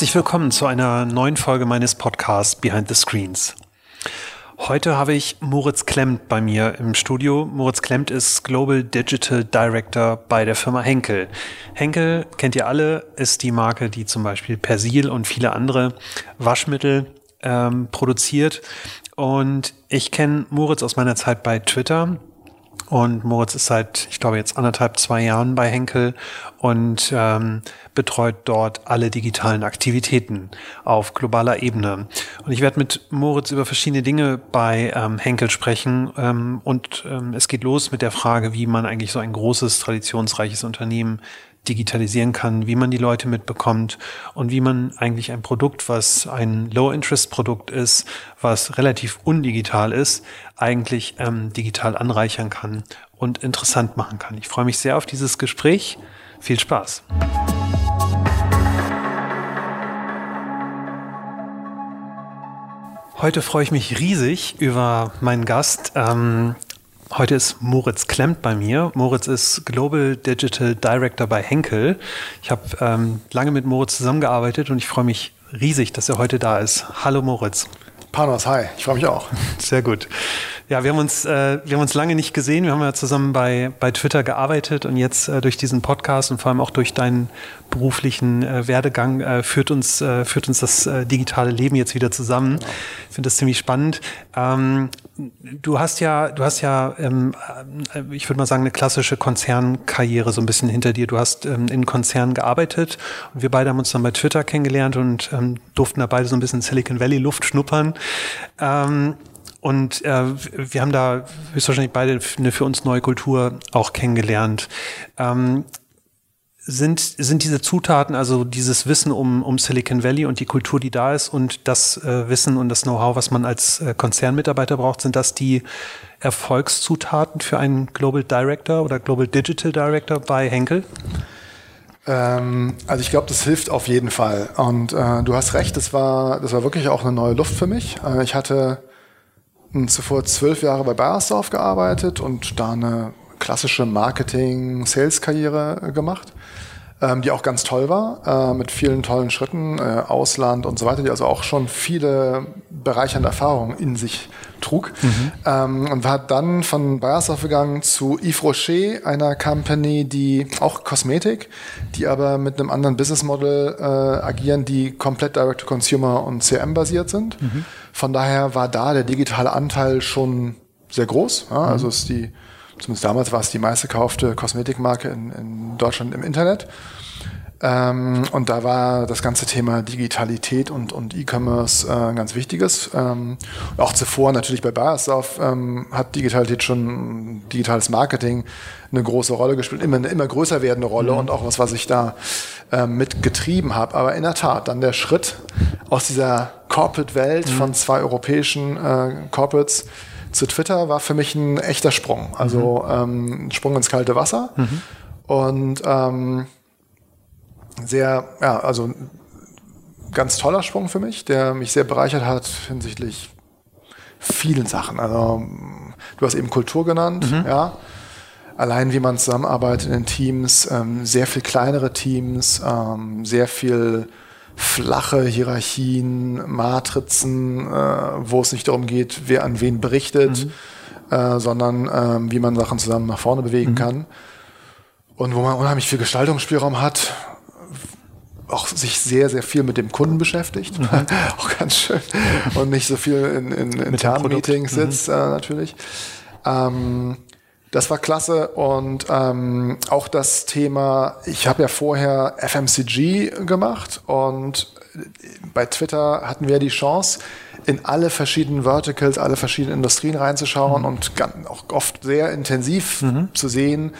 Herzlich willkommen zu einer neuen Folge meines Podcasts Behind the Screens. Heute habe ich Moritz Klemmt bei mir im Studio. Moritz Klemmt ist Global Digital Director bei der Firma Henkel. Henkel, kennt ihr alle, ist die Marke, die zum Beispiel Persil und viele andere Waschmittel ähm, produziert. Und ich kenne Moritz aus meiner Zeit bei Twitter. Und Moritz ist seit, ich glaube, jetzt anderthalb, zwei Jahren bei Henkel und ähm, betreut dort alle digitalen Aktivitäten auf globaler Ebene. Und ich werde mit Moritz über verschiedene Dinge bei ähm, Henkel sprechen. Ähm, und ähm, es geht los mit der Frage, wie man eigentlich so ein großes, traditionsreiches Unternehmen digitalisieren kann, wie man die Leute mitbekommt und wie man eigentlich ein Produkt, was ein Low-Interest-Produkt ist, was relativ undigital ist, eigentlich ähm, digital anreichern kann und interessant machen kann. Ich freue mich sehr auf dieses Gespräch. Viel Spaß. Heute freue ich mich riesig über meinen Gast. Ähm, Heute ist Moritz Klemmt bei mir. Moritz ist Global Digital Director bei Henkel. Ich habe ähm, lange mit Moritz zusammengearbeitet und ich freue mich riesig, dass er heute da ist. Hallo Moritz. Panos, hi, ich freue mich auch. Sehr gut. Ja, wir haben uns, äh, wir haben uns lange nicht gesehen. Wir haben ja zusammen bei, bei Twitter gearbeitet und jetzt äh, durch diesen Podcast und vor allem auch durch deinen beruflichen äh, Werdegang äh, führt uns, äh, führt uns das äh, digitale Leben jetzt wieder zusammen. Genau. Ich finde das ziemlich spannend. Ähm, du hast ja, du hast ja, ähm, äh, ich würde mal sagen, eine klassische Konzernkarriere so ein bisschen hinter dir. Du hast ähm, in Konzernen gearbeitet und wir beide haben uns dann bei Twitter kennengelernt und ähm, durften da beide so ein bisschen Silicon Valley Luft schnuppern. Ähm, und äh, wir haben da höchstwahrscheinlich beide eine für uns neue Kultur auch kennengelernt. Ähm, sind, sind diese Zutaten, also dieses Wissen um, um Silicon Valley und die Kultur, die da ist und das äh, Wissen und das Know-how, was man als äh, Konzernmitarbeiter braucht, sind das die Erfolgszutaten für einen Global Director oder Global Digital Director bei Henkel? Ähm, also ich glaube, das hilft auf jeden Fall. Und äh, du hast recht, das war, das war wirklich auch eine neue Luft für mich. Äh, ich hatte zuvor zwölf Jahre bei Bayersdorf gearbeitet und da eine klassische Marketing-Sales-Karriere äh, gemacht, ähm, die auch ganz toll war, äh, mit vielen tollen Schritten, äh, Ausland und so weiter, die also auch schon viele bereichernde Erfahrungen in sich trug. Mhm. Ähm, und war dann von Bayersdorf gegangen zu Yves Rocher, einer Company, die auch Kosmetik, die aber mit einem anderen Business Model äh, agieren, die komplett Direct-to-Consumer und CRM-basiert sind. Mhm. Von daher war da der digitale Anteil schon sehr groß. Ja, also mhm. ist die zumindest damals war es die meistgekaufte Kosmetikmarke in, in Deutschland im Internet. Ähm, und da war das ganze Thema Digitalität und, und E-Commerce äh, ein ganz wichtiges. Ähm, auch zuvor natürlich bei Bayersdorf ähm, hat Digitalität schon, digitales Marketing eine große Rolle gespielt, immer eine immer größer werdende Rolle mhm. und auch was, was ich da äh, mitgetrieben habe. Aber in der Tat, dann der Schritt aus dieser Corporate-Welt mhm. von zwei europäischen äh, Corporates zu Twitter war für mich ein echter Sprung. Also mhm. ähm, ein Sprung ins kalte Wasser. Mhm. Und ähm, sehr, ja, also ganz toller Sprung für mich, der mich sehr bereichert hat hinsichtlich vielen Sachen. Also du hast eben Kultur genannt, mhm. ja. Allein wie man zusammenarbeitet in Teams, ähm, sehr viel kleinere Teams, ähm, sehr viel flache Hierarchien, Matrizen, äh, wo es nicht darum geht, wer an wen berichtet, mhm. äh, sondern äh, wie man Sachen zusammen nach vorne bewegen mhm. kann. Und wo man unheimlich viel Gestaltungsspielraum hat, auch sich sehr, sehr viel mit dem Kunden beschäftigt, mhm. auch ganz schön, und nicht so viel in, in, in Meetings mhm. sitzt, äh, natürlich. Ähm, das war klasse und ähm, auch das Thema, ich habe ja vorher FMCG gemacht und bei Twitter hatten wir die Chance, in alle verschiedenen Verticals, alle verschiedenen Industrien reinzuschauen mhm. und auch oft sehr intensiv mhm. zu sehen,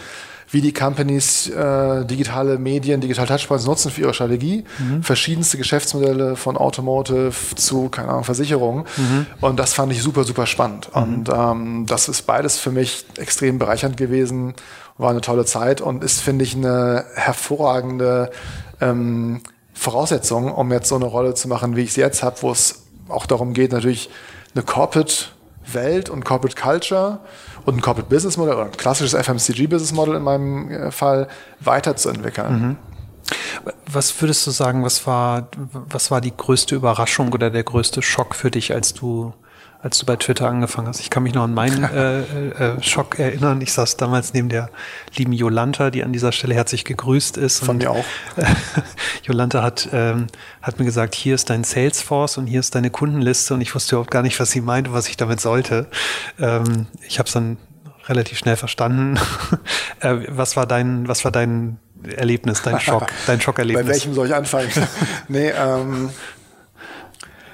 wie die Companies äh, digitale Medien, Digital Touchpoints nutzen für ihre Strategie. Mhm. Verschiedenste Geschäftsmodelle von Automotive zu, keine Ahnung, Versicherungen. Mhm. Und das fand ich super, super spannend. Mhm. Und ähm, das ist beides für mich extrem bereichernd gewesen. War eine tolle Zeit und ist, finde ich, eine hervorragende ähm, Voraussetzung, um jetzt so eine Rolle zu machen, wie ich sie jetzt habe, wo es auch darum geht, natürlich eine Corporate Welt und Corporate Culture und ein Corporate Business Model oder ein klassisches FMCG Business Model in meinem äh, Fall weiterzuentwickeln. Mhm. Was würdest du sagen, was war, was war die größte Überraschung oder der größte Schock für dich, als du als du bei Twitter angefangen hast. Ich kann mich noch an meinen äh, äh, Schock erinnern. Ich saß damals neben der lieben Jolanta, die an dieser Stelle herzlich gegrüßt ist. Von mir auch. Jolanta hat, ähm, hat mir gesagt, hier ist dein Salesforce und hier ist deine Kundenliste und ich wusste überhaupt gar nicht, was sie meinte, was ich damit sollte. Ähm, ich habe es dann relativ schnell verstanden. äh, was war dein, was war dein Erlebnis, dein Schock, dein Schockerlebnis? Bei welchem soll ich anfangen? nee, ähm,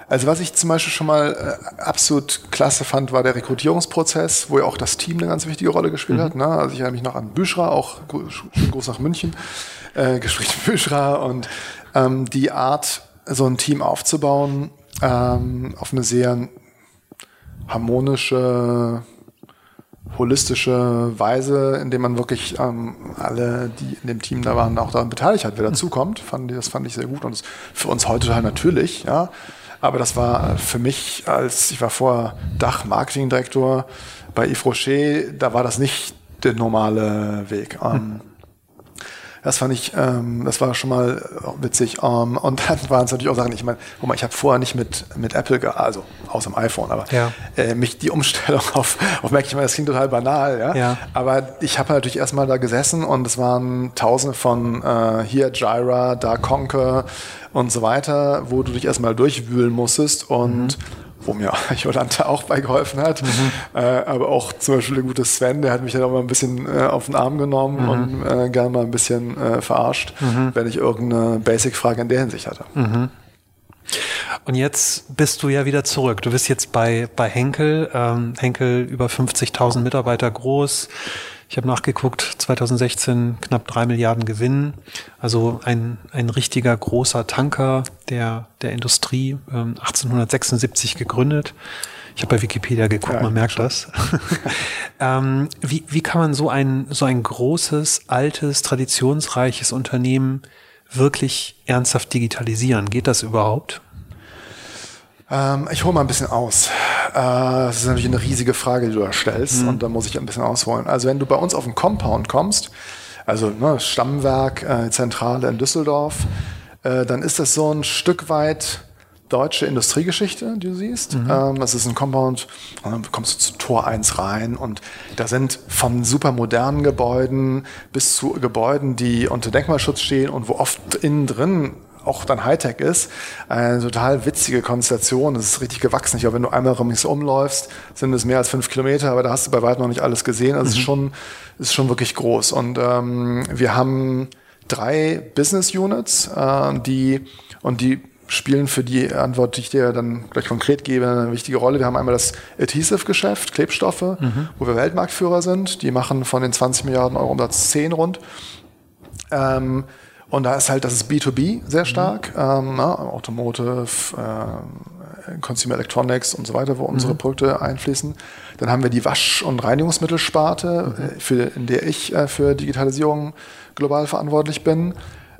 also was ich zum Beispiel schon mal äh, absolut klasse fand, war der Rekrutierungsprozess, wo ja auch das Team eine ganz wichtige Rolle gespielt mhm. hat. Ne? Also ich erinnere mich noch an Büschra, auch groß nach München, äh, Gespräch mit Büschra und ähm, die Art, so ein Team aufzubauen, ähm, auf eine sehr harmonische, holistische Weise, indem man wirklich ähm, alle, die in dem Team da waren, auch daran beteiligt hat, wer mhm. dazukommt. Fand, das fand ich sehr gut und das ist für uns heute total natürlich. Ja? Aber das war für mich, als ich war vorher Dach-Marketing-Direktor bei Yves Rocher, da war das nicht der normale Weg. Ähm, das fand ich, ähm, das war schon mal witzig. Ähm, und dann waren es natürlich auch Sachen, ich meine, guck mal, ich habe vorher nicht mit, mit Apple, also außer dem iPhone, aber ja. äh, mich die Umstellung auf, auf Mac, ich meine, das klingt total banal, ja. ja. Aber ich habe natürlich erstmal da gesessen und es waren tausende von äh, hier Jira, da Conquer und so weiter, wo du dich erstmal durchwühlen musstest und mhm wo mir Jolanta auch bei geholfen hat. Mhm. Äh, aber auch zum Beispiel der gute Sven, der hat mich dann auch mal ein bisschen äh, auf den Arm genommen mhm. und äh, gerne mal ein bisschen äh, verarscht, mhm. wenn ich irgendeine Basic-Frage in der Hinsicht hatte. Mhm. Und jetzt bist du ja wieder zurück. Du bist jetzt bei, bei Henkel. Ähm, Henkel über 50.000 Mitarbeiter groß. Ich habe nachgeguckt, 2016 knapp drei Milliarden Gewinn. Also ein, ein richtiger großer Tanker der, der Industrie, ähm, 1876 gegründet. Ich habe bei Wikipedia geguckt, ja, man merkt schon. das. ähm, wie, wie kann man so ein, so ein großes, altes, traditionsreiches Unternehmen wirklich ernsthaft digitalisieren? Geht das überhaupt? Ähm, ich hole mal ein bisschen aus. Äh, das ist natürlich eine riesige Frage, die du da stellst mhm. und da muss ich ein bisschen ausholen. Also wenn du bei uns auf den Compound kommst, also ne, Stammwerk, äh, Zentrale in Düsseldorf, äh, dann ist das so ein Stück weit deutsche Industriegeschichte, die du siehst. Mhm. Ähm, das ist ein Compound, dann kommst du zu Tor 1 rein und da sind von super modernen Gebäuden bis zu Gebäuden, die unter Denkmalschutz stehen und wo oft innen drin auch dann Hightech ist. Eine total witzige Konstellation. Das ist richtig gewachsen. Ich glaube, wenn du einmal rings umläufst, sind es mehr als fünf Kilometer, aber da hast du bei weitem noch nicht alles gesehen. Also mhm. es ist mhm. schon, ist schon wirklich groß. Und ähm, wir haben drei Business Units, äh, die und die spielen für die Antwort, die ich dir dann gleich konkret gebe, eine wichtige Rolle. Wir haben einmal das Adhesive-Geschäft, Klebstoffe, mhm. wo wir Weltmarktführer sind. Die machen von den 20 Milliarden Euro Umsatz 10 rund. Ähm, und da ist halt, das ist B2B sehr mhm. stark, mhm. ähm, na, Automotive, äh, Consumer Electronics und so weiter, wo unsere mhm. Produkte einfließen. Dann haben wir die Wasch- und Reinigungsmittelsparte, mhm. Äh, für, in der ich äh, für Digitalisierung global verantwortlich bin,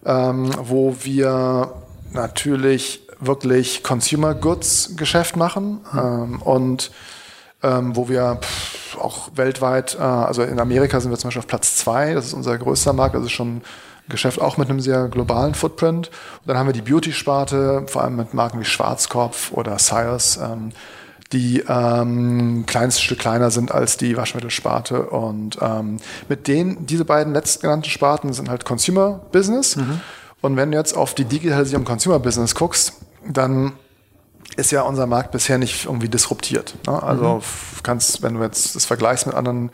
ähm, wo wir natürlich wirklich Consumer Goods Geschäft machen mhm. ähm, und ähm, wo wir pff, auch weltweit, äh, also in Amerika sind wir zum Beispiel auf Platz zwei, das ist unser größter Markt, das ist schon Geschäft auch mit einem sehr globalen Footprint. Und dann haben wir die Beauty-Sparte, vor allem mit Marken wie Schwarzkopf oder Sires, ähm, die ähm, ein kleines Stück kleiner sind als die Waschmittelsparte. Und ähm, mit denen, diese beiden letztgenannten Sparten sind halt Consumer Business. Mhm. Und wenn du jetzt auf die Digitalisierung Consumer Business guckst, dann ist ja unser Markt bisher nicht irgendwie disruptiert. Ne? Also mhm. kannst, wenn du jetzt das vergleichst mit anderen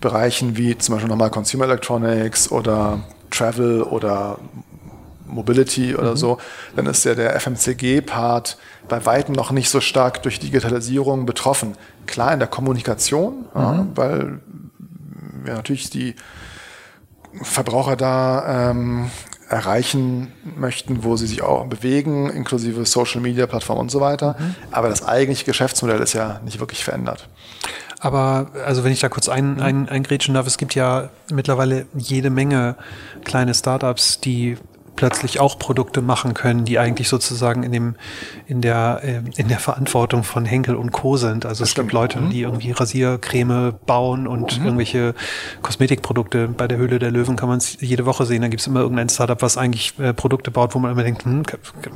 Bereichen wie zum Beispiel nochmal Consumer Electronics oder Travel oder Mobility oder mhm. so, dann ist ja der FMCG-Part bei weitem noch nicht so stark durch Digitalisierung betroffen. Klar in der Kommunikation, mhm. ja, weil wir natürlich die Verbraucher da ähm, erreichen möchten, wo sie sich auch bewegen, inklusive Social Media Plattformen und so weiter. Mhm. Aber das eigentliche Geschäftsmodell ist ja nicht wirklich verändert. Aber also wenn ich da kurz ein, ein, eingrätschen darf, es gibt ja mittlerweile jede Menge kleine Startups, die plötzlich auch Produkte machen können, die eigentlich sozusagen in dem in der äh, in der Verantwortung von Henkel und Co sind. Also das es gibt Leute, mhm. die irgendwie Rasiercreme bauen und mhm. irgendwelche Kosmetikprodukte. Bei der Höhle der Löwen kann man es jede Woche sehen. Da gibt es immer irgendein Startup, was eigentlich äh, Produkte baut, wo man immer denkt, hm,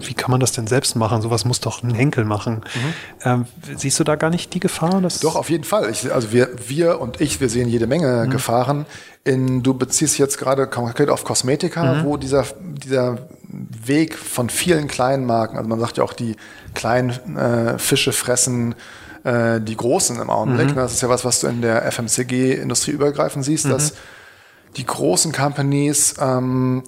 wie kann man das denn selbst machen? Sowas muss doch ein Henkel machen. Mhm. Ähm, siehst du da gar nicht die Gefahr? Dass doch auf jeden Fall. Ich, also wir wir und ich, wir sehen jede Menge mhm. Gefahren in, du beziehst jetzt gerade konkret auf Kosmetika, mhm. wo dieser, dieser Weg von vielen kleinen Marken, also man sagt ja auch, die kleinen äh, Fische fressen äh, die großen im Augenblick. Mhm. Das ist ja was, was du in der FMCG-Industrie übergreifend siehst, mhm. dass die großen Companies ähm,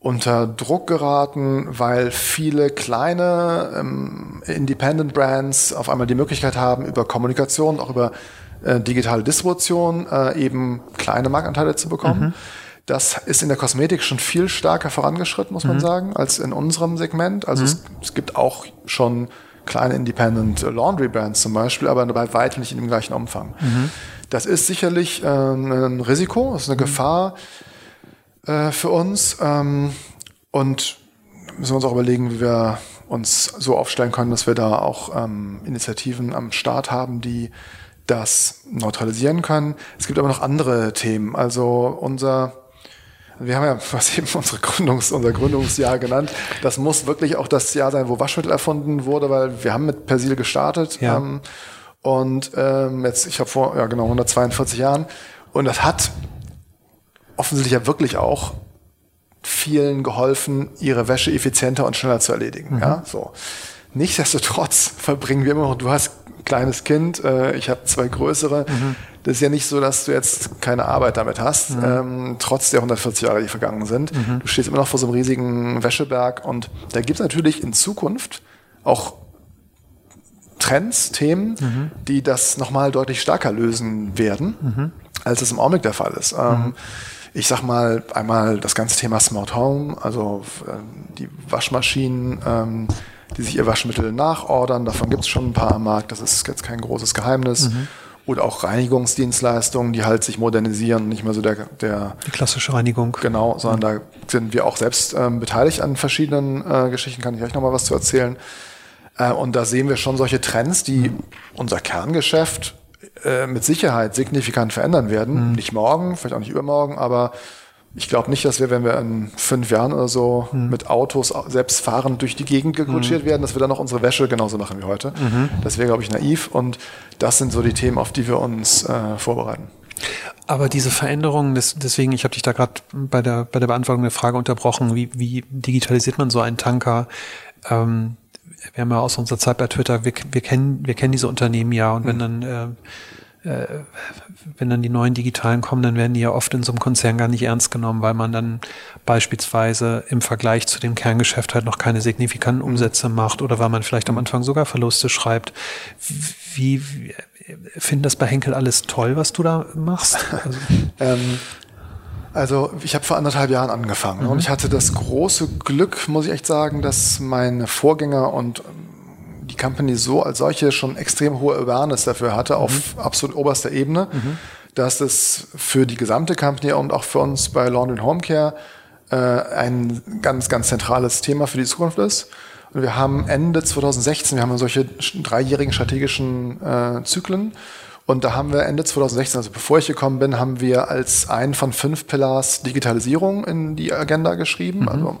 unter Druck geraten, weil viele kleine ähm, Independent Brands auf einmal die Möglichkeit haben, über Kommunikation, auch über äh, digitale Distribution äh, eben kleine Marktanteile zu bekommen. Mhm. Das ist in der Kosmetik schon viel stärker vorangeschritten, muss man mhm. sagen, als in unserem Segment. Also mhm. es, es, gibt auch schon kleine Independent Laundry Brands zum Beispiel, aber bei weitem nicht in dem gleichen Umfang. Mhm. Das ist sicherlich äh, ein Risiko, das ist eine mhm. Gefahr äh, für uns. Ähm, und müssen wir uns auch überlegen, wie wir uns so aufstellen können, dass wir da auch ähm, Initiativen am Start haben, die das neutralisieren können. Es gibt aber noch andere Themen. Also unser wir haben ja was eben unsere Gründungs, unser Gründungsjahr genannt. Das muss wirklich auch das Jahr sein, wo Waschmittel erfunden wurde, weil wir haben mit Persil gestartet. Ja. Ähm, und ähm, jetzt, ich habe vor, ja genau, 142 Jahren. Und das hat offensichtlich ja wirklich auch vielen geholfen, ihre Wäsche effizienter und schneller zu erledigen. Mhm. Ja, so. Nichtsdestotrotz verbringen wir immer noch, du hast kleines Kind, äh, ich habe zwei größere. Mhm. Das ist ja nicht so, dass du jetzt keine Arbeit damit hast, mhm. ähm, trotz der 140 Jahre, die vergangen sind. Mhm. Du stehst immer noch vor so einem riesigen Wäscheberg und da gibt es natürlich in Zukunft auch Trends, Themen, mhm. die das nochmal deutlich stärker lösen werden, mhm. als es im Augenblick der Fall ist. Ähm, mhm. ich sag mal einmal das ganze Thema Smart Home, also äh, die Waschmaschinen, ähm, die sich ihr Waschmittel nachordern. Davon gibt es schon ein paar am Markt, das ist jetzt kein großes Geheimnis. Mhm. Oder auch Reinigungsdienstleistungen, die halt sich modernisieren, nicht mehr so der, der die klassische Reinigung. Genau, sondern mhm. da sind wir auch selbst ähm, beteiligt an verschiedenen äh, Geschichten, kann ich euch nochmal was zu erzählen. Äh, und da sehen wir schon solche Trends, die mhm. unser Kerngeschäft äh, mit Sicherheit signifikant verändern werden. Mhm. Nicht morgen, vielleicht auch nicht übermorgen, aber ich glaube nicht, dass wir, wenn wir in fünf Jahren oder so mhm. mit Autos selbst fahren durch die Gegend gekutschiert mhm. werden, dass wir dann noch unsere Wäsche genauso machen wie heute. Mhm. Das wäre, glaube ich, naiv. Und das sind so die Themen, auf die wir uns äh, vorbereiten. Aber diese Veränderungen, deswegen, ich habe dich da gerade bei der, bei der Beantwortung der Frage unterbrochen, wie, wie digitalisiert man so einen Tanker? Ähm, wir haben ja aus unserer Zeit bei Twitter, wir, wir, kennen, wir kennen diese Unternehmen ja und wenn mhm. dann äh, äh, wenn dann die neuen digitalen kommen, dann werden die ja oft in so einem Konzern gar nicht ernst genommen, weil man dann beispielsweise im Vergleich zu dem Kerngeschäft halt noch keine signifikanten mhm. Umsätze macht oder weil man vielleicht am Anfang sogar Verluste schreibt. Wie, wie finden das bei Henkel alles toll, was du da machst? Also, ähm, also ich habe vor anderthalb Jahren angefangen mhm. und ich hatte das große Glück, muss ich echt sagen, dass meine Vorgänger und die Company so als solche schon extrem hohe Awareness dafür hatte mhm. auf absolut oberster Ebene, mhm. dass es für die gesamte Company und auch für uns bei Laundry Home Care äh, ein ganz, ganz zentrales Thema für die Zukunft ist. Und wir haben Ende 2016, wir haben solche dreijährigen strategischen äh, Zyklen. Und da haben wir Ende 2016, also bevor ich gekommen bin, haben wir als einen von fünf Pillars Digitalisierung in die Agenda geschrieben. Mhm. Also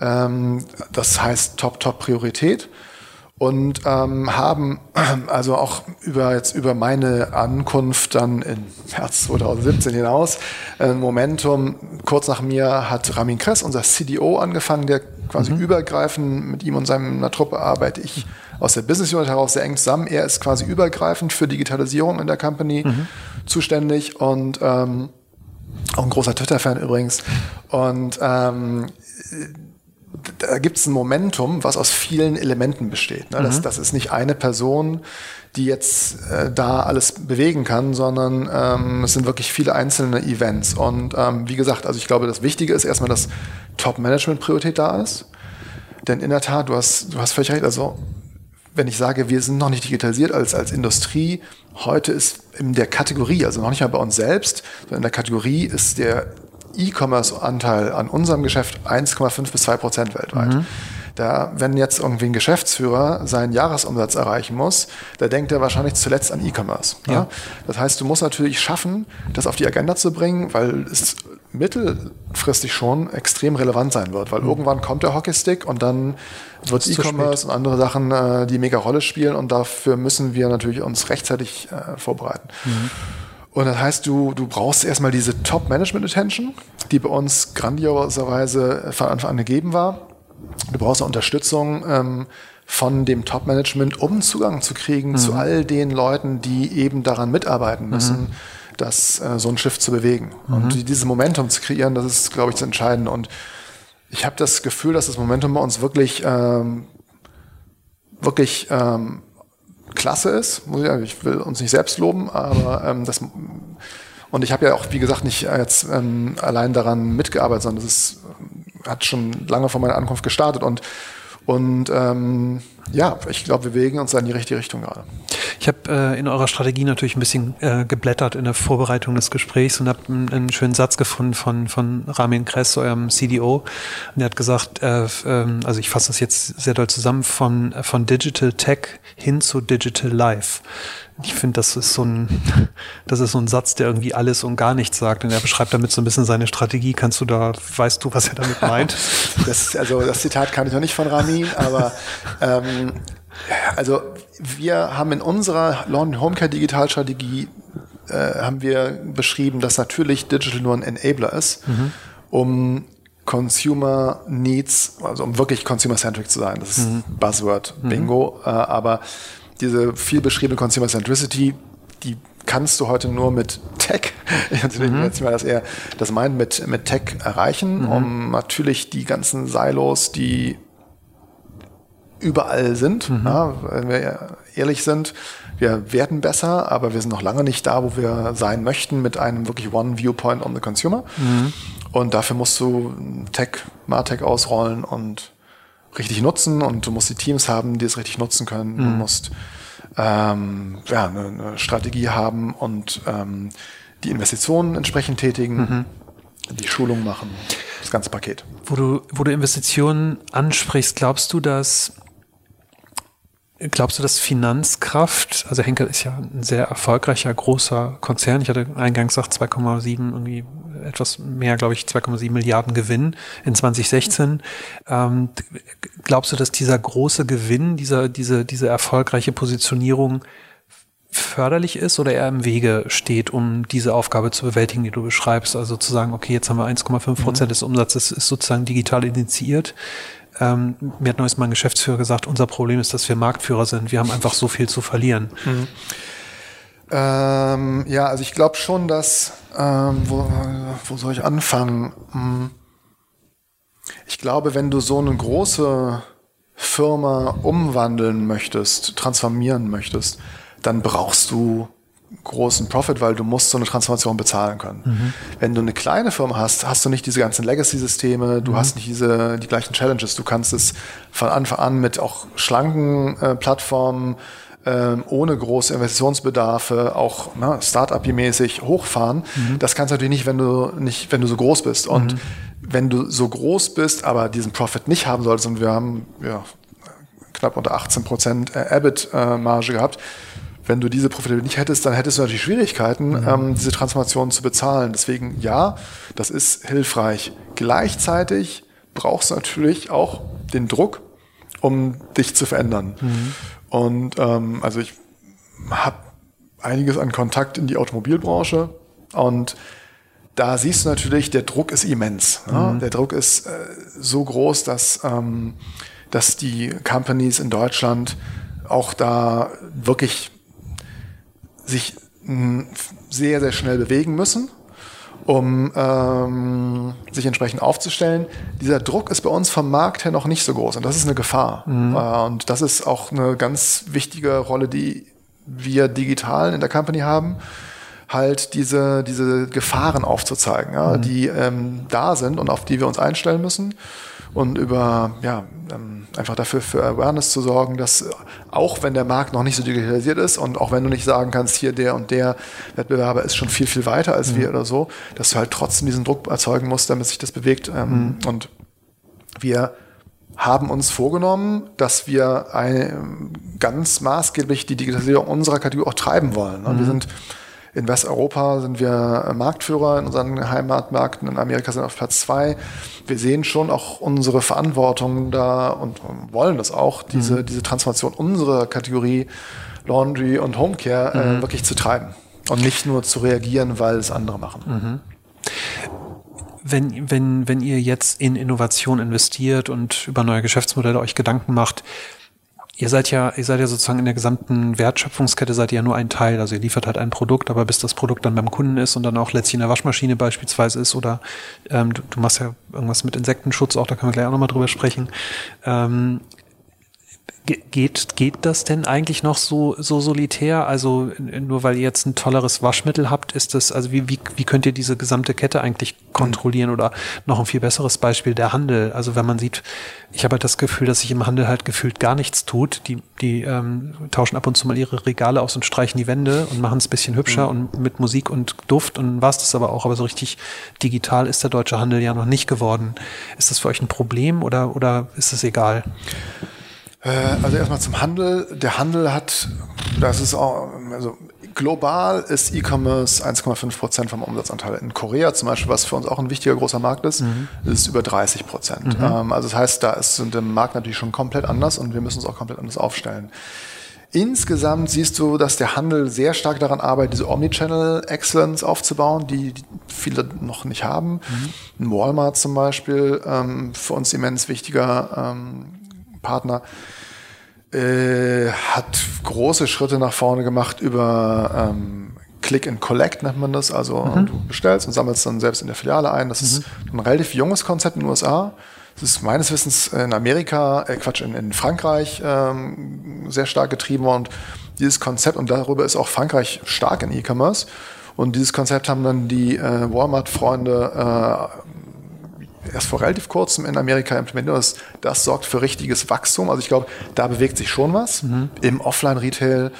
ähm, das heißt Top, Top Priorität und ähm, haben also auch über jetzt über meine Ankunft dann im März 2017 hinaus ein äh, Momentum. Kurz nach mir hat Ramin Kress, unser CDO, angefangen, der quasi mhm. übergreifend mit ihm und seiner Truppe arbeite ich aus der Business Unit heraus sehr eng zusammen. Er ist quasi übergreifend für Digitalisierung in der Company mhm. zuständig und ähm, auch ein großer Twitter-Fan übrigens. Und ähm, da gibt es ein Momentum, was aus vielen Elementen besteht. Ne? Das, mhm. das ist nicht eine Person, die jetzt äh, da alles bewegen kann, sondern ähm, es sind wirklich viele einzelne Events. Und ähm, wie gesagt, also ich glaube, das Wichtige ist erstmal, dass Top-Management-Priorität da ist. Denn in der Tat, du hast, du hast völlig recht, also wenn ich sage, wir sind noch nicht digitalisiert als, als Industrie, heute ist in der Kategorie, also noch nicht mal bei uns selbst, sondern in der Kategorie ist der E-Commerce-Anteil an unserem Geschäft 1,5 bis 2 Prozent weltweit. Mhm. Da, wenn jetzt irgendwie ein Geschäftsführer seinen Jahresumsatz erreichen muss, da denkt er wahrscheinlich zuletzt an E-Commerce. Ja. ja. Das heißt, du musst natürlich schaffen, das auf die Agenda zu bringen, weil es mittelfristig schon extrem relevant sein wird, weil mhm. irgendwann kommt der Hockeystick und dann wird E-Commerce und andere Sachen, äh, die mega Rolle spielen und dafür müssen wir natürlich uns rechtzeitig äh, vorbereiten. Mhm. Und das heißt, du, du brauchst erstmal diese Top-Management-Attention, die bei uns grandioserweise von Anfang an gegeben war. Du brauchst Unterstützung ähm, von dem Top-Management, um Zugang zu kriegen mhm. zu all den Leuten, die eben daran mitarbeiten müssen, mhm. das, äh, so ein Schiff zu bewegen. Mhm. Und dieses Momentum zu kreieren, das ist, glaube ich, das Entscheidende. Und ich habe das Gefühl, dass das Momentum bei uns wirklich, ähm, wirklich ähm, klasse ist. Ich, ich will uns nicht selbst loben, aber ähm, das und ich habe ja auch, wie gesagt, nicht jetzt ähm, allein daran mitgearbeitet, sondern das ist hat schon lange vor meiner Ankunft gestartet und und ähm, ja, ich glaube, wir bewegen uns in die richtige Richtung gerade. Ich habe äh, in eurer Strategie natürlich ein bisschen äh, geblättert in der Vorbereitung des Gesprächs und habe einen, schönen Satz gefunden von, von Ramin Kress, eurem CDO. Und der hat gesagt, äh, äh, also ich fasse das jetzt sehr doll zusammen, von, von Digital Tech hin zu Digital Life. Ich finde, das ist so ein, das ist so ein Satz, der irgendwie alles und gar nichts sagt. Und er beschreibt damit so ein bisschen seine Strategie. Kannst du da, weißt du, was er damit meint? das, also das Zitat kann ich noch nicht von Rami, aber ähm, also wir haben in unserer Lawn Homecare Digitalstrategie äh, haben wir beschrieben, dass natürlich Digital nur ein Enabler ist, mhm. um Consumer Needs, also um wirklich consumer-centric zu sein. Das ist mhm. Buzzword, Bingo. Mhm. Äh, aber diese viel beschriebene Consumer Centricity, die kannst du heute nur mit Tech, natürlich mhm. jetzt mal das eher das meint, mit, mit Tech erreichen, mhm. um natürlich die ganzen Silos, die überall sind, mhm. ja, wenn wir ehrlich sind, wir werden besser, aber wir sind noch lange nicht da, wo wir sein möchten, mit einem wirklich One Viewpoint on the Consumer. Mhm. Und dafür musst du Tech, Martech ausrollen und richtig nutzen und du musst die Teams haben, die es richtig nutzen können. Mhm. Du musst ähm, ja, eine, eine, Strategie haben und ähm, die Investitionen entsprechend tätigen, mhm. die Schulung machen, das ganze Paket. Wo du, wo du Investitionen ansprichst, glaubst du, dass Glaubst du, dass Finanzkraft, also Henkel ist ja ein sehr erfolgreicher, großer Konzern. Ich hatte eingangs gesagt 2,7, irgendwie etwas mehr, glaube ich, 2,7 Milliarden Gewinn in 2016. Ähm, glaubst du, dass dieser große Gewinn, dieser, diese, diese erfolgreiche Positionierung förderlich ist oder eher im Wege steht, um diese Aufgabe zu bewältigen, die du beschreibst? Also zu sagen, okay, jetzt haben wir 1,5 Prozent mhm. des Umsatzes, ist sozusagen digital initiiert. Ähm, mir hat neues mein Geschäftsführer gesagt, unser Problem ist, dass wir Marktführer sind. Wir haben einfach so viel zu verlieren. Mhm. Ähm, ja, also ich glaube schon, dass, ähm, wo, wo soll ich anfangen? Hm. Ich glaube, wenn du so eine große Firma umwandeln möchtest, transformieren möchtest, dann brauchst du großen Profit, weil du musst so eine Transformation bezahlen können. Mhm. Wenn du eine kleine Firma hast, hast du nicht diese ganzen Legacy-Systeme, du mhm. hast nicht diese die gleichen Challenges. Du kannst es von Anfang an mit auch schlanken äh, Plattformen ähm, ohne große Investitionsbedarfe, auch ne, Startup-mäßig hochfahren. Mhm. Das kannst du natürlich nicht, wenn du nicht, wenn du so groß bist. Und mhm. wenn du so groß bist, aber diesen Profit nicht haben solltest, und wir haben ja, knapp unter 18 Prozent äh, EBIT-Marge äh, gehabt, wenn du diese Profitabilität nicht hättest, dann hättest du natürlich Schwierigkeiten, mhm. ähm, diese Transformation zu bezahlen. Deswegen ja, das ist hilfreich. Gleichzeitig brauchst du natürlich auch den Druck, um dich zu verändern. Mhm. Und ähm, also ich habe einiges an Kontakt in die Automobilbranche und da siehst du natürlich, der Druck ist immens. Ne? Der Druck ist äh, so groß, dass, ähm, dass die Companies in Deutschland auch da wirklich sich sehr, sehr schnell bewegen müssen, um ähm, sich entsprechend aufzustellen. Dieser Druck ist bei uns vom Markt her noch nicht so groß und das ist eine Gefahr. Mhm. Äh, und das ist auch eine ganz wichtige Rolle, die wir digital in der Company haben halt diese, diese Gefahren aufzuzeigen, ja, mhm. die ähm, da sind und auf die wir uns einstellen müssen und über ja, ähm, einfach dafür für Awareness zu sorgen, dass auch wenn der Markt noch nicht so digitalisiert ist und auch wenn du nicht sagen kannst, hier der und der Wettbewerber ist schon viel, viel weiter als mhm. wir oder so, dass du halt trotzdem diesen Druck erzeugen musst, damit sich das bewegt. Ähm, mhm. Und wir haben uns vorgenommen, dass wir ein, ganz maßgeblich die Digitalisierung unserer Kategorie auch treiben wollen. Mhm. Wir sind in Westeuropa sind wir Marktführer in unseren Heimatmärkten, in Amerika sind wir auf Platz zwei. Wir sehen schon auch unsere Verantwortung da und wollen das auch, diese, mhm. diese Transformation unserer Kategorie Laundry und Homecare äh, mhm. äh, wirklich zu treiben und nicht nur zu reagieren, weil es andere machen. Mhm wenn, wenn, wenn ihr jetzt in Innovation investiert und über neue Geschäftsmodelle euch Gedanken macht, ihr seid ja, ihr seid ja sozusagen in der gesamten Wertschöpfungskette seid ihr ja nur ein Teil. Also ihr liefert halt ein Produkt, aber bis das Produkt dann beim Kunden ist und dann auch letztlich in der Waschmaschine beispielsweise ist oder ähm, du, du machst ja irgendwas mit Insektenschutz auch, da können wir gleich auch nochmal drüber sprechen. Ähm, Geht, geht das denn eigentlich noch so, so solitär? Also nur weil ihr jetzt ein tolleres Waschmittel habt, ist das, also wie, wie, wie könnt ihr diese gesamte Kette eigentlich kontrollieren? Oder noch ein viel besseres Beispiel, der Handel. Also wenn man sieht, ich habe halt das Gefühl, dass sich im Handel halt gefühlt gar nichts tut. Die, die ähm, tauschen ab und zu mal ihre Regale aus und streichen die Wände und machen es ein bisschen hübscher mhm. und mit Musik und Duft und war es das aber auch. Aber so richtig digital ist der deutsche Handel ja noch nicht geworden. Ist das für euch ein Problem oder, oder ist es egal? Äh, also erstmal zum Handel. Der Handel hat, das ist auch, also global ist E-Commerce 1,5 Prozent vom Umsatzanteil. In Korea zum Beispiel, was für uns auch ein wichtiger großer Markt ist, mhm. ist über 30 Prozent. Mhm. Ähm, also das heißt, da ist der Markt natürlich schon komplett anders und wir müssen uns auch komplett anders aufstellen. Insgesamt siehst du, dass der Handel sehr stark daran arbeitet, diese Omnichannel Excellence aufzubauen, die, die viele noch nicht haben. Mhm. Walmart zum Beispiel, ähm, für uns immens wichtiger ähm, Partner äh, hat große Schritte nach vorne gemacht über ähm, Click and Collect nennt man das. Also mhm. du bestellst und sammelst dann selbst in der Filiale ein. Das mhm. ist ein relativ junges Konzept in den USA. Das ist meines Wissens in Amerika, äh Quatsch, in, in Frankreich ähm, sehr stark getrieben und dieses Konzept, und darüber ist auch Frankreich stark in E-Commerce. Und dieses Konzept haben dann die äh, Walmart-Freunde äh, erst vor relativ kurzem in Amerika implementiert. Das, das sorgt für richtiges Wachstum. Also ich glaube, da bewegt sich schon was. Mhm. Im Offline-Retail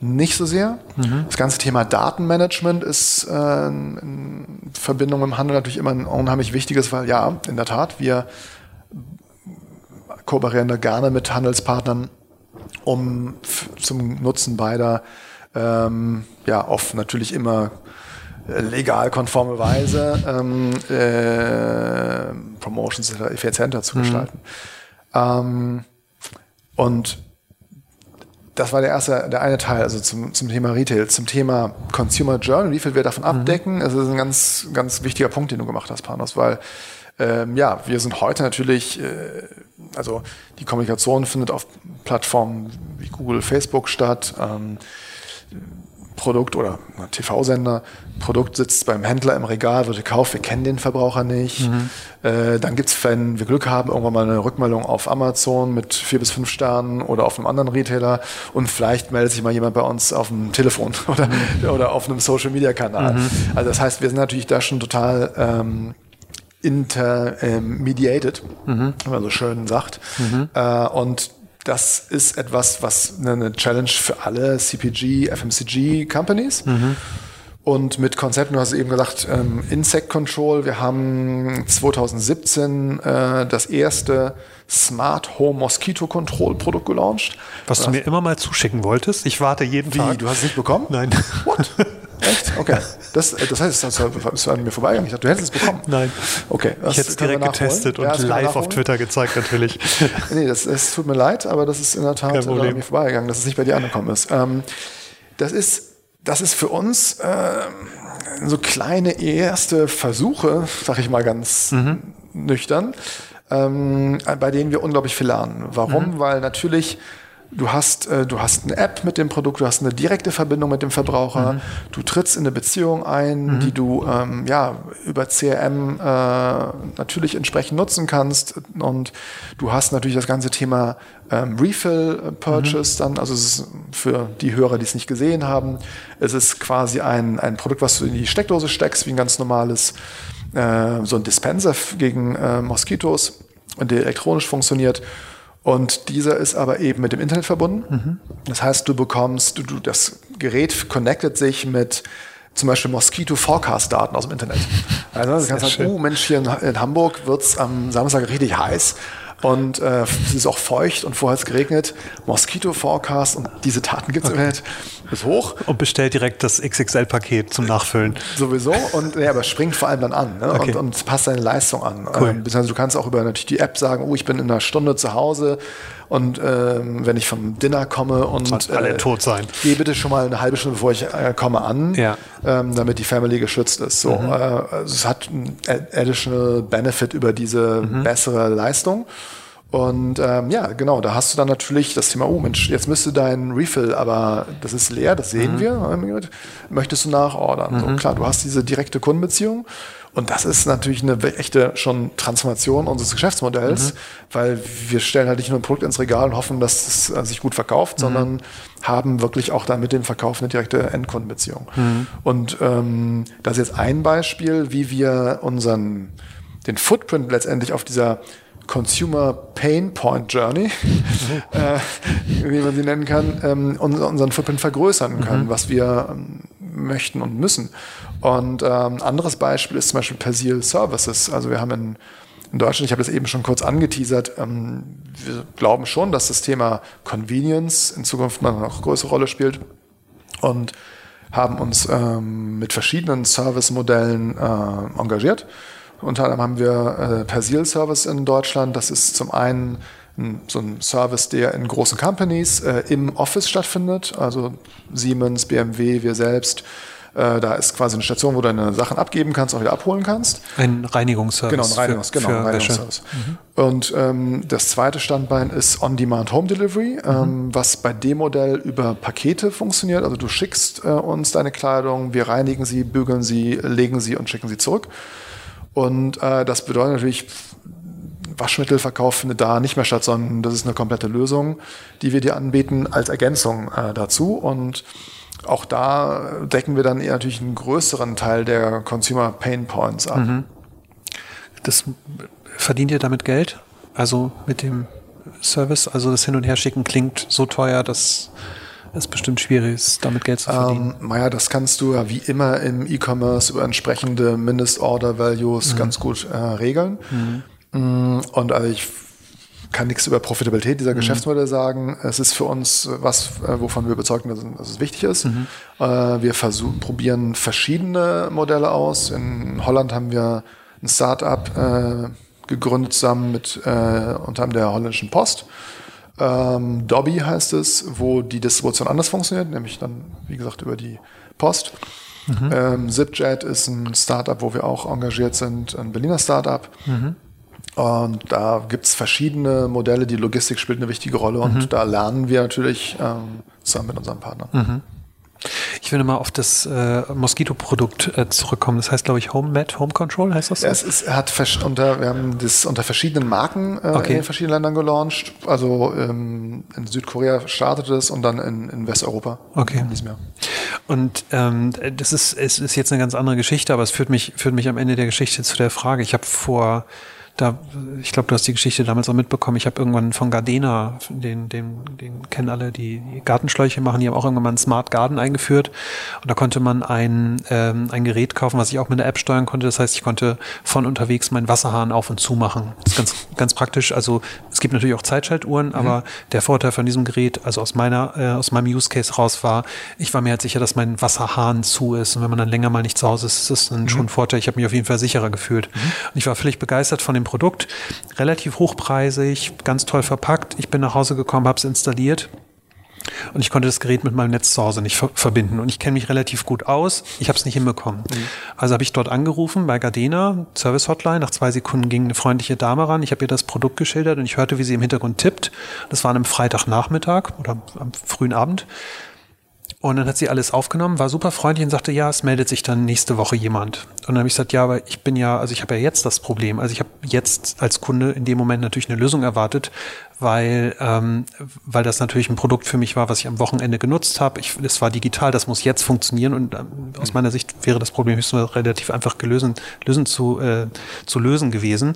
nicht so sehr. Mhm. Das ganze Thema Datenmanagement ist äh, in Verbindung mit dem Handel natürlich immer ein unheimlich wichtiges, weil ja, in der Tat, wir kooperieren da gerne mit Handelspartnern, um zum Nutzen beider ähm, ja, auf natürlich immer legal konforme Weise ähm, äh, Promotions effizienter zu mhm. gestalten. Mhm. Ähm, und das war der erste, der eine Teil, also zum, zum Thema Retail, zum Thema Consumer Journal, wie viel wir davon mhm. abdecken. Das ist ein ganz, ganz wichtiger Punkt, den du gemacht hast, Panos, weil ähm, ja, wir sind heute natürlich, äh, also die Kommunikation findet auf Plattformen wie Google, Facebook statt. Ähm, Produkt oder TV-Sender, Produkt sitzt beim Händler im Regal, wird gekauft, wir kennen den Verbraucher nicht. Mhm. Äh, dann gibt's, wenn wir Glück haben, irgendwann mal eine Rückmeldung auf Amazon mit vier bis fünf Sternen oder auf einem anderen Retailer und vielleicht meldet sich mal jemand bei uns auf dem Telefon oder, mhm. oder auf einem Social-Media-Kanal. Mhm. Also das heißt, wir sind natürlich da schon total ähm, intermediated, ähm, wie man so schön sagt. Mhm. Äh, und das ist etwas, was eine Challenge für alle CPG, FMCG Companies. Mhm. Und mit Konzepten, du hast eben gesagt, ähm, Insect Control. Wir haben 2017 äh, das erste Smart Home Mosquito Control Produkt gelauncht. Was du mir immer mal zuschicken wolltest. Ich warte jeden Wie, Tag. Du hast es nicht bekommen? Nein. What? Echt? Okay. Das, das heißt, das ist an mir vorbeigegangen. Ich dachte, du hättest es bekommen. Nein. Okay. ich hätte es direkt getestet und ja, live auf Twitter gezeigt, natürlich. nee, das, das tut mir leid, aber das ist in der Tat an mir vorbeigegangen, dass es nicht bei dir angekommen ist. Ähm, das ist das ist für uns äh, so kleine erste Versuche, sag ich mal ganz mhm. nüchtern, ähm, bei denen wir unglaublich viel lernen. Warum? Mhm. Weil natürlich Du hast, äh, du hast eine App mit dem Produkt, du hast eine direkte Verbindung mit dem Verbraucher, mhm. du trittst in eine Beziehung ein, mhm. die du ähm, ja, über CRM äh, natürlich entsprechend nutzen kannst und du hast natürlich das ganze Thema ähm, Refill Purchase mhm. dann, also es ist für die Hörer, die es nicht gesehen haben, es ist quasi ein, ein Produkt, was du in die Steckdose steckst, wie ein ganz normales, äh, so ein Dispenser gegen äh, Moskitos, der elektronisch funktioniert und dieser ist aber eben mit dem Internet verbunden. Mhm. Das heißt, du bekommst, du, du, das Gerät connectet sich mit zum Beispiel Mosquito Forecast Daten aus dem Internet. Also du kannst sagen, oh Mensch, hier in, in Hamburg wird's am Samstag richtig heiß und äh, es ist auch feucht und vorher hat es geregnet. Mosquito Forecast und diese Daten gibt es okay. im Internet. Ist hoch. Und bestellt direkt das XXL-Paket zum Nachfüllen. Sowieso. Und ja, aber springt vor allem dann an ne? okay. und, und passt deine Leistung an. Cool. Ähm, du kannst auch über natürlich die App sagen, oh, ich bin in einer Stunde zu Hause und ähm, wenn ich vom Dinner komme und alle äh, tot sein. Geh bitte schon mal eine halbe Stunde, bevor ich äh, komme, an, ja. ähm, damit die Family geschützt ist. So, mhm. äh, also es hat ein additional Benefit über diese mhm. bessere Leistung. Und ähm, ja, genau, da hast du dann natürlich das Thema, oh Mensch, jetzt müsste dein Refill, aber das ist leer, das sehen mhm. wir. Möchtest du nachordern? Mhm. So, klar, du hast diese direkte Kundenbeziehung. Und das ist natürlich eine echte schon Transformation unseres Geschäftsmodells, mhm. weil wir stellen halt nicht nur ein Produkt ins Regal und hoffen, dass es äh, sich gut verkauft, mhm. sondern haben wirklich auch dann mit dem Verkauf eine direkte Endkundenbeziehung. Mhm. Und ähm, das ist jetzt ein Beispiel, wie wir unseren den Footprint letztendlich auf dieser Consumer Pain Point Journey, äh, wie man sie nennen kann, ähm, unseren Footprint vergrößern können, mhm. was wir ähm, möchten und müssen. Und ähm, anderes Beispiel ist zum Beispiel Persil Services. Also wir haben in, in Deutschland, ich habe das eben schon kurz angeteasert, ähm, wir glauben schon, dass das Thema Convenience in Zukunft noch größere Rolle spielt und haben uns ähm, mit verschiedenen Service-Modellen äh, engagiert. Unter anderem haben wir äh, Persil-Service in Deutschland. Das ist zum einen ein, so ein Service, der in großen Companies äh, im Office stattfindet. Also Siemens, BMW, wir selbst. Äh, da ist quasi eine Station, wo du deine Sachen abgeben kannst, auch wieder abholen kannst. Ein Reinigungsservice. Genau, ein Reinigungs, für, genau, ein Reinigungsservice. Mhm. Und ähm, das zweite Standbein ist On-Demand Home Delivery, ähm, mhm. ähm, was bei dem Modell über Pakete funktioniert. Also du schickst äh, uns deine Kleidung, wir reinigen sie, bügeln sie, legen sie und schicken sie zurück. Und äh, das bedeutet natürlich, Waschmittelverkauf findet da nicht mehr statt, sondern das ist eine komplette Lösung, die wir dir anbieten als Ergänzung äh, dazu. Und auch da decken wir dann natürlich einen größeren Teil der Consumer Pain Points ab. Mhm. Das verdient ihr damit Geld? Also mit dem Service? Also das Hin- und Herschicken klingt so teuer, dass es bestimmt schwierig ist, damit Geld zu verdienen. Ähm, naja, das kannst du ja wie immer im E-Commerce über entsprechende Mindest-Order-Values mhm. ganz gut äh, regeln. Mhm. Mm, und also ich kann nichts über Profitabilität dieser mhm. Geschäftsmodelle sagen. Es ist für uns was, äh, wovon wir überzeugt sind, dass es wichtig ist. Mhm. Äh, wir versuchen, probieren verschiedene Modelle aus. In Holland haben wir ein Start-up äh, gegründet zusammen mit unter anderem der holländischen Post. Ähm, Dobby heißt es, wo die Distribution anders funktioniert, nämlich dann, wie gesagt, über die Post. Mhm. Ähm, ZipJet ist ein Startup, wo wir auch engagiert sind, ein Berliner Startup. Mhm. Und da gibt es verschiedene Modelle, die Logistik spielt eine wichtige Rolle und mhm. da lernen wir natürlich ähm, zusammen mit unseren Partnern. Mhm. Ich will mal auf das äh, Moskito-Produkt äh, zurückkommen. Das heißt, glaube ich, HomeMed, Home Control heißt das so? Ja, es ist, hat unter, wir haben das unter verschiedenen Marken äh, okay. in verschiedenen Ländern gelauncht. Also ähm, in Südkorea startet es und dann in, in Westeuropa okay. in diesem Jahr. Und ähm, das ist, es ist jetzt eine ganz andere Geschichte, aber es führt mich, führt mich am Ende der Geschichte zu der Frage. Ich habe vor da, ich glaube, du hast die Geschichte damals auch mitbekommen. Ich habe irgendwann von Gardena, den, den, den kennen alle, die Gartenschläuche machen, die haben auch irgendwann mal einen Smart Garden eingeführt. Und da konnte man ein, ähm, ein Gerät kaufen, was ich auch mit der App steuern konnte. Das heißt, ich konnte von unterwegs meinen Wasserhahn auf und zu machen. Das ist ganz, ganz praktisch. Also es gibt natürlich auch Zeitschaltuhren, mhm. aber der Vorteil von diesem Gerät, also aus meiner, äh, aus meinem Use Case raus war, ich war mir halt sicher, dass mein Wasserhahn zu ist. Und wenn man dann länger mal nicht zu Hause ist, ist das dann mhm. schon ein Vorteil. Ich habe mich auf jeden Fall sicherer gefühlt. Mhm. Und ich war völlig begeistert von dem Produkt, relativ hochpreisig, ganz toll verpackt. Ich bin nach Hause gekommen, habe es installiert Und ich konnte das Gerät mit meinem Netz zu Hause nicht ver verbinden. Und ich kenne mich relativ gut aus. Ich habe es nicht hinbekommen. Mhm. Also habe ich dort angerufen bei Gardena, Service Hotline. Nach zwei Sekunden ging eine freundliche Dame ran. Ich habe ihr das Produkt geschildert und ich hörte, wie sie im Hintergrund tippt. Das war an einem Freitagnachmittag oder am frühen Abend. Und dann hat sie alles aufgenommen, war super freundlich und sagte, ja, es meldet sich dann nächste Woche jemand. Und dann habe ich gesagt, ja, aber ich bin ja, also ich habe ja jetzt das Problem. Also ich habe jetzt als Kunde in dem Moment natürlich eine Lösung erwartet, weil, ähm, weil das natürlich ein Produkt für mich war, was ich am Wochenende genutzt habe. Ich, es war digital, das muss jetzt funktionieren und ähm, aus meiner Sicht wäre das Problem höchstens relativ einfach gelösen, lösen zu, äh, zu lösen gewesen.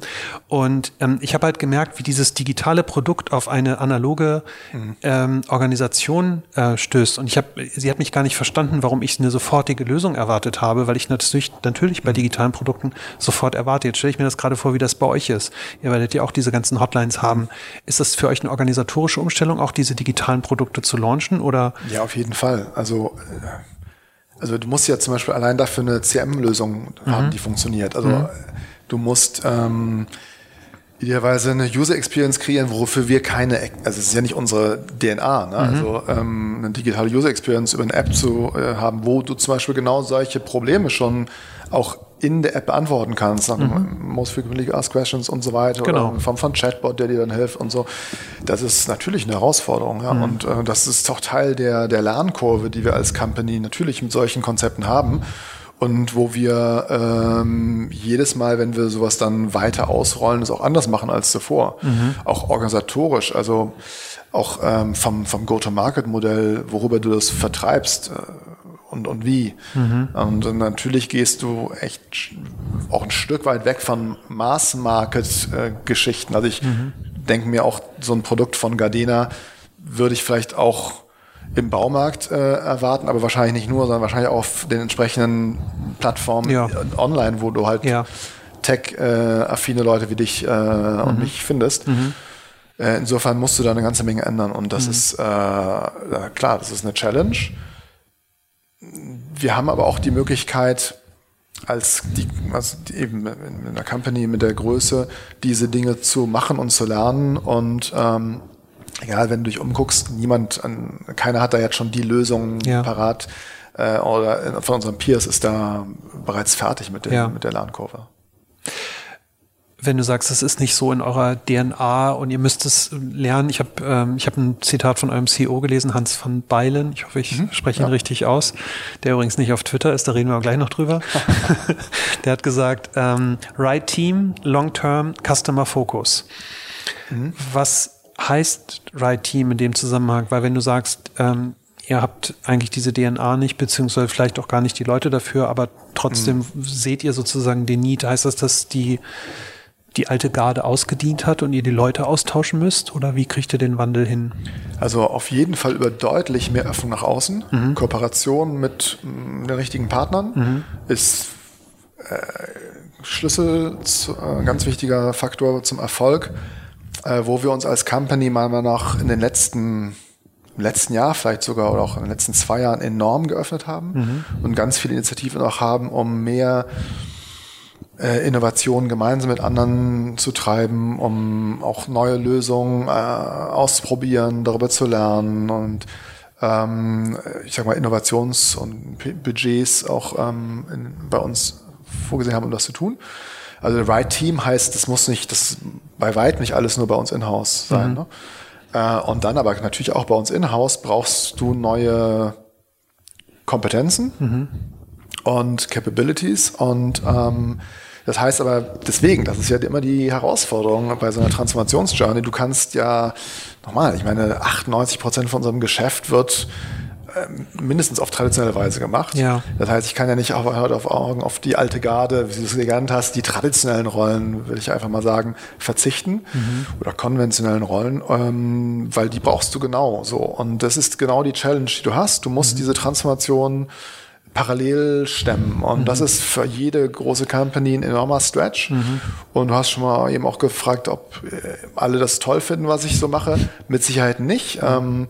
Und ähm, ich habe halt gemerkt, wie dieses digitale Produkt auf eine analoge mhm. ähm, Organisation äh, stößt. Und ich habe, sie hat mich gar nicht verstanden, warum ich eine sofortige Lösung erwartet habe, weil ich natürlich, natürlich bei digitalen Produkten sofort erwarte. Jetzt stelle ich mir das gerade vor, wie das bei euch ist. Ihr werdet ja auch diese ganzen Hotlines haben. Ist das für euch eine organisatorische Umstellung, auch diese digitalen Produkte zu launchen? Oder? Ja, auf jeden Fall. Also, äh, also du musst ja zum Beispiel allein dafür eine CM-Lösung mhm. haben, die funktioniert. Also mhm. du musst ähm, idealerweise eine User Experience kreieren, wofür wir keine, also es ist ja nicht unsere DNA, ne? mhm. also ähm, eine digitale User Experience über eine App zu äh, haben, wo du zum Beispiel genau solche Probleme schon auch in der App beantworten kannst, nach mhm. Most Frequently Asked Questions und so weiter, genau. oder vom, vom Chatbot, der dir dann hilft und so. Das ist natürlich eine Herausforderung, ja. Mhm. Und äh, das ist auch Teil der, der Lernkurve, die wir als Company natürlich mit solchen Konzepten haben. Und wo wir ähm, jedes Mal, wenn wir sowas dann weiter ausrollen, es auch anders machen als zuvor. Mhm. Auch organisatorisch, also auch ähm, vom, vom Go-to-Market-Modell, worüber du das vertreibst. Äh, und, und wie. Mhm. Und natürlich gehst du echt auch ein Stück weit weg von Mass-Market-Geschichten. Also ich mhm. denke mir auch, so ein Produkt von Gardena würde ich vielleicht auch im Baumarkt äh, erwarten, aber wahrscheinlich nicht nur, sondern wahrscheinlich auch auf den entsprechenden Plattformen ja. online, wo du halt ja. tech-affine Leute wie dich äh, mhm. und mich findest. Mhm. Äh, insofern musst du da eine ganze Menge ändern und das mhm. ist äh, klar, das ist eine Challenge. Wir haben aber auch die Möglichkeit, als, die, also eben in einer Company mit der Größe diese Dinge zu machen und zu lernen. Und ähm, egal, wenn du dich umguckst, niemand, keiner hat da jetzt schon die Lösung ja. parat. Äh, oder von unseren Peers ist da bereits fertig mit, dem, ja. mit der Lernkurve wenn du sagst, es ist nicht so in eurer DNA und ihr müsst es lernen. Ich habe ähm, ich hab ein Zitat von eurem CEO gelesen, Hans van Beilen. Ich hoffe, ich mhm, spreche ihn ja. richtig aus. Der übrigens nicht auf Twitter ist, da reden wir gleich noch drüber. der hat gesagt, ähm, right team, long term, customer focus. Mhm. Was heißt right team in dem Zusammenhang? Weil wenn du sagst, ähm, ihr habt eigentlich diese DNA nicht, beziehungsweise vielleicht auch gar nicht die Leute dafür, aber trotzdem mhm. seht ihr sozusagen den Need. Heißt das, dass die die alte Garde ausgedient hat und ihr die Leute austauschen müsst? Oder wie kriegt ihr den Wandel hin? Also auf jeden Fall über deutlich mehr Öffnung nach außen. Mhm. Kooperation mit mm, den richtigen Partnern mhm. ist äh, Schlüssel, zu, äh, ganz wichtiger Faktor zum Erfolg, äh, wo wir uns als Company mal nach in den letzten im letzten Jahr vielleicht sogar oder auch in den letzten zwei Jahren enorm geöffnet haben mhm. und ganz viele Initiativen auch haben, um mehr äh, Innovationen gemeinsam mit anderen zu treiben, um auch neue Lösungen äh, auszuprobieren, darüber zu lernen und ähm, ich sag mal Innovations- und Budgets auch ähm, in, bei uns vorgesehen haben, um das zu tun. Also Right Team heißt, das muss nicht, das bei weit nicht alles nur bei uns in-house sein. Mhm. Ne? Äh, und dann aber natürlich auch bei uns in-house brauchst du neue Kompetenzen mhm. und Capabilities und ähm, das heißt aber deswegen, das ist ja immer die Herausforderung bei so einer Transformationsjourney. Du kannst ja, nochmal, ich meine, 98 Prozent von unserem Geschäft wird ähm, mindestens auf traditionelle Weise gemacht. Ja. Das heißt, ich kann ja nicht auf, auf Augen auf die alte Garde, wie du es gelernt hast, die traditionellen Rollen, will ich einfach mal sagen, verzichten mhm. oder konventionellen Rollen, ähm, weil die brauchst du genau so. Und das ist genau die Challenge, die du hast. Du musst mhm. diese Transformation parallel stemmen. Und mhm. das ist für jede große Company ein enormer Stretch. Mhm. Und du hast schon mal eben auch gefragt, ob äh, alle das toll finden, was ich so mache. Mit Sicherheit nicht. Ähm,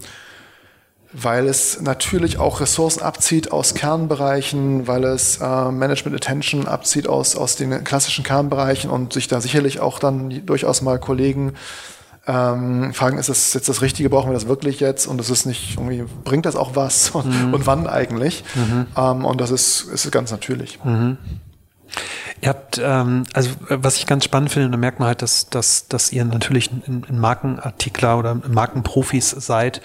weil es natürlich auch Ressourcen abzieht aus Kernbereichen, weil es äh, Management Attention abzieht aus, aus den klassischen Kernbereichen und sich da sicherlich auch dann durchaus mal Kollegen ähm, fragen, ist das jetzt das Richtige, brauchen wir das wirklich jetzt und es ist nicht irgendwie, bringt das auch was und, mhm. und wann eigentlich? Mhm. Ähm, und das ist, ist ganz natürlich. Mhm. Ihr habt, ähm, also was ich ganz spannend finde, da merkt man halt, dass, dass, dass ihr natürlich ein, ein Markenartikler oder Markenprofis seid.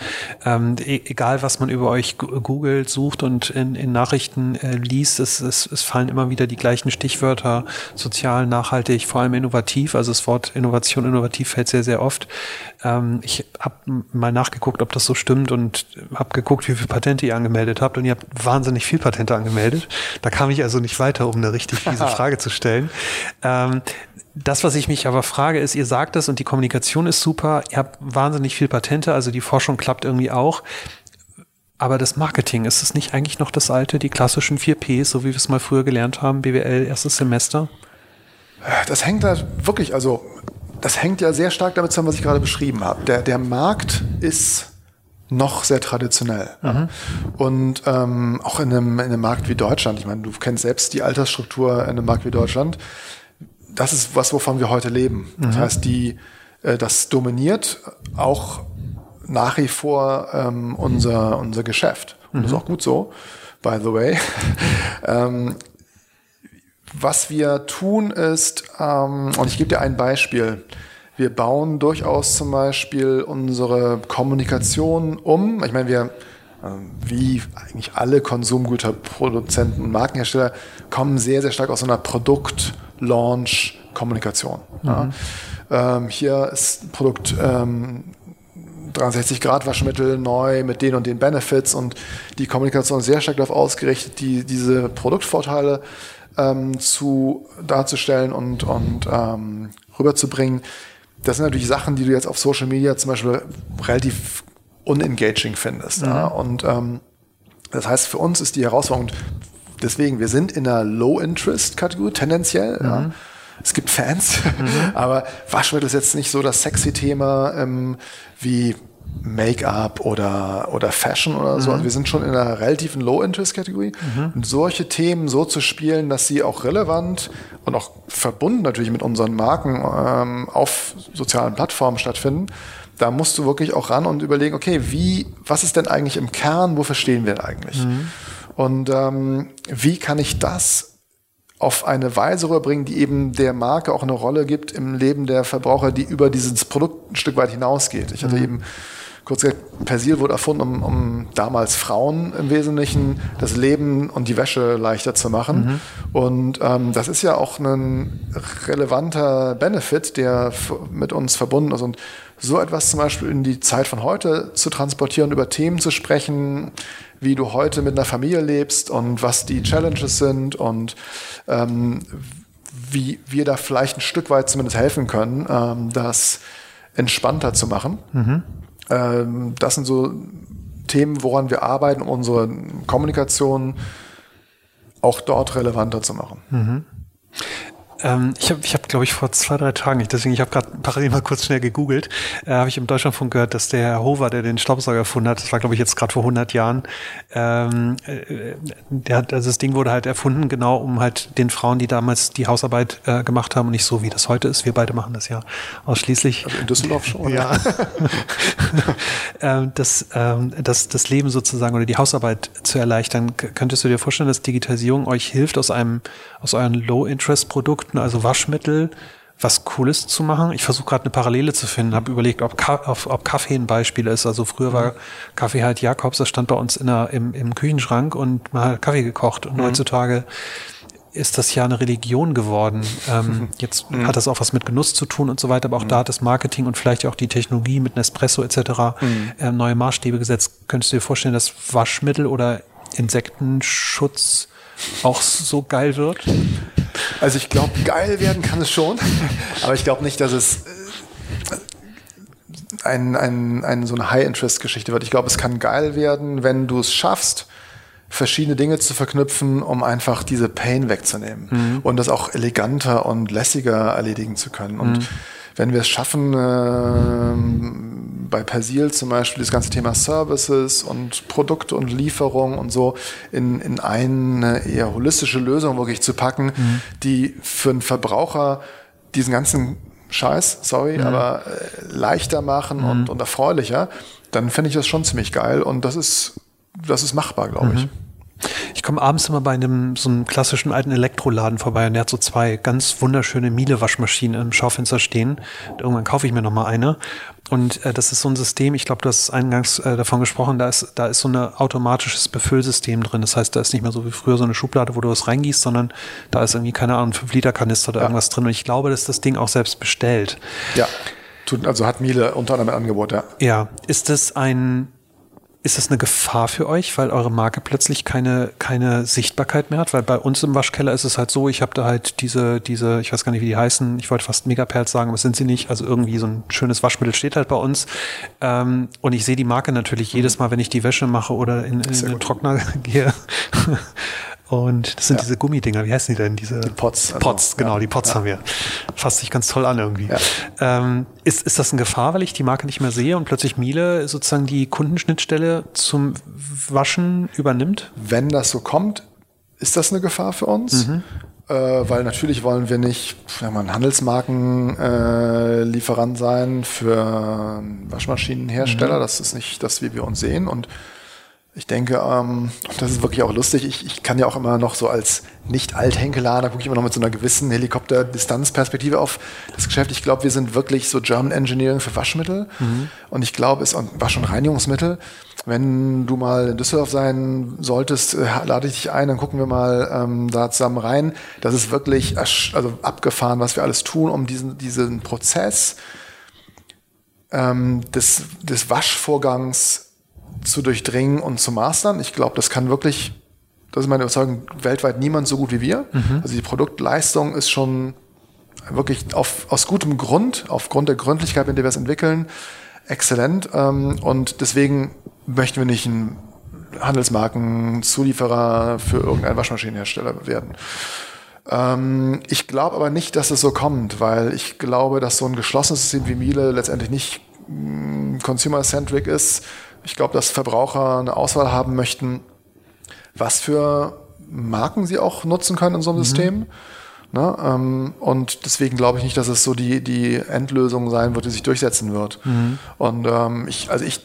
Ähm, e egal, was man über euch googelt, sucht und in, in Nachrichten äh, liest, es, es, es fallen immer wieder die gleichen Stichwörter, sozial, nachhaltig, vor allem innovativ. Also das Wort Innovation, innovativ fällt sehr, sehr oft. Ähm, ich habe mal nachgeguckt, ob das so stimmt und habe geguckt, wie viele Patente ihr angemeldet habt und ihr habt wahnsinnig viel Patente angemeldet. Da kam ich also nicht weiter, um eine richtig fiese Frage zu stellen. Ähm, das, was ich mich aber frage, ist, ihr sagt es und die Kommunikation ist super, ihr habt wahnsinnig viel Patente, also die Forschung klappt irgendwie auch. Aber das Marketing, ist es nicht eigentlich noch das alte, die klassischen 4 Ps, so wie wir es mal früher gelernt haben, BWL, erstes Semester? Das hängt da wirklich, also das hängt ja sehr stark damit zusammen, was ich gerade beschrieben habe. Der, der Markt ist noch sehr traditionell. Mhm. Und ähm, auch in einem, in einem Markt wie Deutschland, ich meine, du kennst selbst die Altersstruktur in einem Markt wie Deutschland, das ist was, wovon wir heute leben. Mhm. Das heißt, die, äh, das dominiert auch nach wie vor ähm, unser, unser Geschäft. Und mhm. das ist mhm. auch gut so, by the way. ähm, was wir tun ist, ähm, und ich gebe dir ein Beispiel. Wir bauen durchaus zum Beispiel unsere Kommunikation um. Ich meine, wir, ähm, wie eigentlich alle Konsumgüterproduzenten und Markenhersteller, kommen sehr, sehr stark aus einer Produkt-Launch-Kommunikation. Mhm. Ja. Ähm, hier ist ein Produkt ähm, 63 Grad Waschmittel neu mit den und den Benefits und die Kommunikation ist sehr stark darauf ausgerichtet, die, diese Produktvorteile ähm, zu, darzustellen und, und ähm, rüberzubringen. Das sind natürlich Sachen, die du jetzt auf Social Media zum Beispiel relativ unengaging findest. Mhm. Ja? Und ähm, das heißt, für uns ist die Herausforderung, deswegen, wir sind in einer Low-Interest-Kategorie tendenziell. Mhm. Ja? Es gibt Fans, mhm. aber Waschmittel ist jetzt nicht so das sexy Thema ähm, wie Make-up oder, oder Fashion oder so. Mhm. Also wir sind schon in einer relativen Low-Interest-Kategorie. Mhm. Und solche Themen so zu spielen, dass sie auch relevant und auch verbunden natürlich mit unseren Marken ähm, auf sozialen Plattformen stattfinden, da musst du wirklich auch ran und überlegen, okay, wie, was ist denn eigentlich im Kern, wo verstehen wir denn eigentlich? Mhm. Und ähm, wie kann ich das auf eine Weise rüberbringen, die eben der Marke auch eine Rolle gibt im Leben der Verbraucher, die über dieses Produkt ein Stück weit hinausgeht. Ich hatte mhm. eben kurz gesagt, Persil wurde erfunden, um, um, damals Frauen im Wesentlichen das Leben und die Wäsche leichter zu machen. Mhm. Und ähm, das ist ja auch ein relevanter Benefit, der mit uns verbunden ist. Und so etwas zum Beispiel in die Zeit von heute zu transportieren, über Themen zu sprechen, wie du heute mit einer Familie lebst und was die Challenges sind und ähm, wie wir da vielleicht ein Stück weit zumindest helfen können, ähm, das entspannter zu machen. Mhm. Ähm, das sind so Themen, woran wir arbeiten, um unsere Kommunikation auch dort relevanter zu machen. Mhm. Ähm, ich habe, ich hab, glaube ich, vor zwei, drei Tagen, ich, deswegen, ich habe gerade parallel mal kurz schnell gegoogelt, äh, habe ich im Deutschlandfunk gehört, dass der Herr Hover, der den Staubsauger erfunden hat, das war, glaube ich, jetzt gerade vor 100 Jahren, ähm, äh, der hat, also das Ding wurde halt erfunden, genau, um halt den Frauen, die damals die Hausarbeit äh, gemacht haben und nicht so, wie das heute ist. Wir beide machen das ja ausschließlich. Also in Düsseldorf schon. Ja. ähm, das, ähm, das, das Leben sozusagen oder die Hausarbeit zu erleichtern. Könntest du dir vorstellen, dass Digitalisierung euch hilft, aus einem, aus euren Low-Interest-Produkten Produkten, also Waschmittel, was Cooles zu machen. Ich versuche gerade eine Parallele zu finden, habe überlegt, ob, Ka ob, ob, Kaffee ein Beispiel ist. Also früher war Kaffee halt Jakobs, das stand bei uns in der, im, im Küchenschrank und man hat Kaffee gekocht. Und mhm. heutzutage ist das ja eine Religion geworden. Ähm, jetzt mhm. hat das auch was mit Genuss zu tun und so weiter, aber auch mhm. da hat das Marketing und vielleicht auch die Technologie mit Nespresso etc. Mhm. Äh, neue Maßstäbe gesetzt. Könntest du dir vorstellen, dass Waschmittel oder Insektenschutz auch so geil wird? Also ich glaube, geil werden kann es schon, aber ich glaube nicht, dass es äh, ein, ein, ein, so eine High-Interest-Geschichte wird. Ich glaube, es kann geil werden, wenn du es schaffst, verschiedene Dinge zu verknüpfen, um einfach diese Pain wegzunehmen mhm. und das auch eleganter und lässiger erledigen zu können. Und mhm. Wenn wir es schaffen, äh, bei Persil zum Beispiel das ganze Thema Services und Produkte und Lieferung und so in, in eine eher holistische Lösung wirklich zu packen, mhm. die für einen Verbraucher diesen ganzen Scheiß, sorry, mhm. aber äh, leichter machen mhm. und, und erfreulicher, dann finde ich das schon ziemlich geil und das ist, das ist machbar, glaube ich. Ich komme abends immer bei einem so einem klassischen alten Elektroladen vorbei und der hat so zwei ganz wunderschöne Miele-Waschmaschinen im Schaufenster stehen. Und irgendwann kaufe ich mir noch mal eine. Und äh, das ist so ein System, ich glaube, du hast eingangs äh, davon gesprochen, da ist, da ist so ein automatisches Befüllsystem drin. Das heißt, da ist nicht mehr so wie früher so eine Schublade, wo du was reingießt, sondern da ist irgendwie, keine Ahnung, 5-Liter-Kanister oder ja. irgendwas drin. Und ich glaube, dass das Ding auch selbst bestellt. Ja. Also hat Miele unter anderem ein Angebot, ja. Ja. Ist das ein ist das eine Gefahr für euch, weil eure Marke plötzlich keine, keine Sichtbarkeit mehr hat? Weil bei uns im Waschkeller ist es halt so, ich habe da halt diese, diese, ich weiß gar nicht, wie die heißen, ich wollte fast Megaperls sagen, aber es sind sie nicht. Also irgendwie so ein schönes Waschmittel steht halt bei uns. Ähm, und ich sehe die Marke natürlich jedes Mal, wenn ich die Wäsche mache oder in, in, in den Trockner gehe. Und das sind ja. diese Gummidinger, wie heißen die denn? Diese die Pots. Also, Pots, genau, ja. die Pots ja. haben wir. Fasst sich ganz toll an irgendwie. Ähm, ist, ist das eine Gefahr, weil ich die Marke nicht mehr sehe und plötzlich Miele sozusagen die Kundenschnittstelle zum Waschen übernimmt? Wenn das so kommt, ist das eine Gefahr für uns. Mhm. Äh, weil natürlich wollen wir nicht ja, mal ein Handelsmarkenlieferant äh, sein für Waschmaschinenhersteller. Mhm. Das ist nicht das, wie wir uns sehen. Und ich denke, ähm, das ist wirklich auch lustig. Ich, ich kann ja auch immer noch so als Nicht-Althenkelader gucke ich immer noch mit so einer gewissen Helikopter-Distanzperspektive auf das Geschäft. Ich glaube, wir sind wirklich so German Engineering für Waschmittel. Mhm. Und ich glaube, es Wasch- und Reinigungsmittel. Wenn du mal in Düsseldorf sein solltest, äh, lade ich dich ein, dann gucken wir mal ähm, da zusammen rein. Das ist wirklich also abgefahren, was wir alles tun, um diesen, diesen Prozess ähm, des, des Waschvorgangs zu durchdringen und zu mastern. Ich glaube, das kann wirklich, das ist meine Überzeugung, weltweit niemand so gut wie wir. Mhm. Also die Produktleistung ist schon wirklich auf, aus gutem Grund, aufgrund der Gründlichkeit, mit der wir es entwickeln, exzellent. Ähm, und deswegen möchten wir nicht ein Handelsmarkenzulieferer für irgendeinen Waschmaschinenhersteller werden. Ähm, ich glaube aber nicht, dass es so kommt, weil ich glaube, dass so ein geschlossenes System wie Miele letztendlich nicht mm, consumer-centric ist, ich glaube, dass Verbraucher eine Auswahl haben möchten, was für Marken sie auch nutzen können in so einem mhm. System. Ne? Ähm, und deswegen glaube ich nicht, dass es so die, die Endlösung sein wird, die sich durchsetzen wird. Mhm. Und ähm, ich, also ich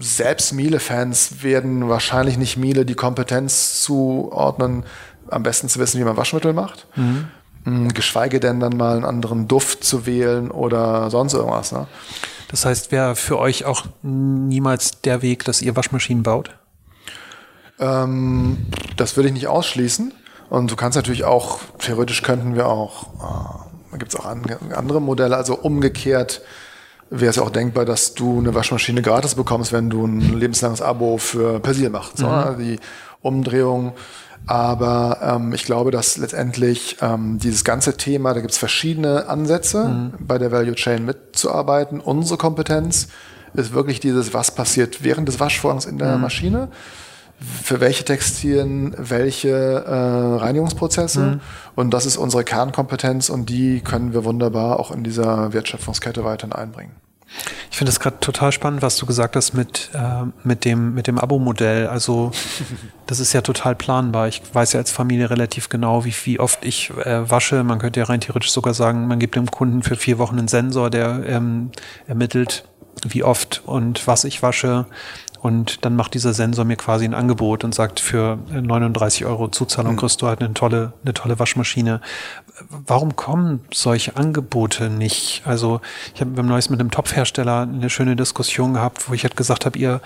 selbst Miele-Fans werden wahrscheinlich nicht Miele die Kompetenz zuordnen, am besten zu wissen, wie man Waschmittel macht. Mhm. Mm, geschweige denn dann mal einen anderen Duft zu wählen oder sonst irgendwas. Ne? Das heißt, wäre für euch auch niemals der Weg, dass ihr Waschmaschinen baut? Ähm, das würde ich nicht ausschließen. Und du kannst natürlich auch, theoretisch könnten wir auch, äh, da gibt es auch an, andere Modelle, also umgekehrt wäre es auch denkbar, dass du eine Waschmaschine gratis bekommst, wenn du ein lebenslanges Abo für Persil machst. Mhm. So, die Umdrehung aber ähm, ich glaube, dass letztendlich ähm, dieses ganze Thema, da gibt es verschiedene Ansätze, mhm. bei der Value Chain mitzuarbeiten. Unsere Kompetenz ist wirklich dieses, was passiert während des Waschvorgangs in der mhm. Maschine, für welche Textilien, welche äh, Reinigungsprozesse. Mhm. Und das ist unsere Kernkompetenz und die können wir wunderbar auch in dieser Wertschöpfungskette weiterhin einbringen. Ich finde es gerade total spannend, was du gesagt hast mit, äh, mit dem, mit dem Abo-Modell. Also das ist ja total planbar. Ich weiß ja als Familie relativ genau, wie, wie oft ich äh, wasche. Man könnte ja rein theoretisch sogar sagen, man gibt dem Kunden für vier Wochen einen Sensor, der ähm, ermittelt, wie oft und was ich wasche. Und dann macht dieser Sensor mir quasi ein Angebot und sagt, für 39 Euro Zuzahlung mhm. kriegst du halt eine tolle, eine tolle Waschmaschine. Warum kommen solche Angebote nicht? Also ich habe beim Neues mit einem Topfhersteller eine schöne Diskussion gehabt, wo ich halt gesagt habe, ihr,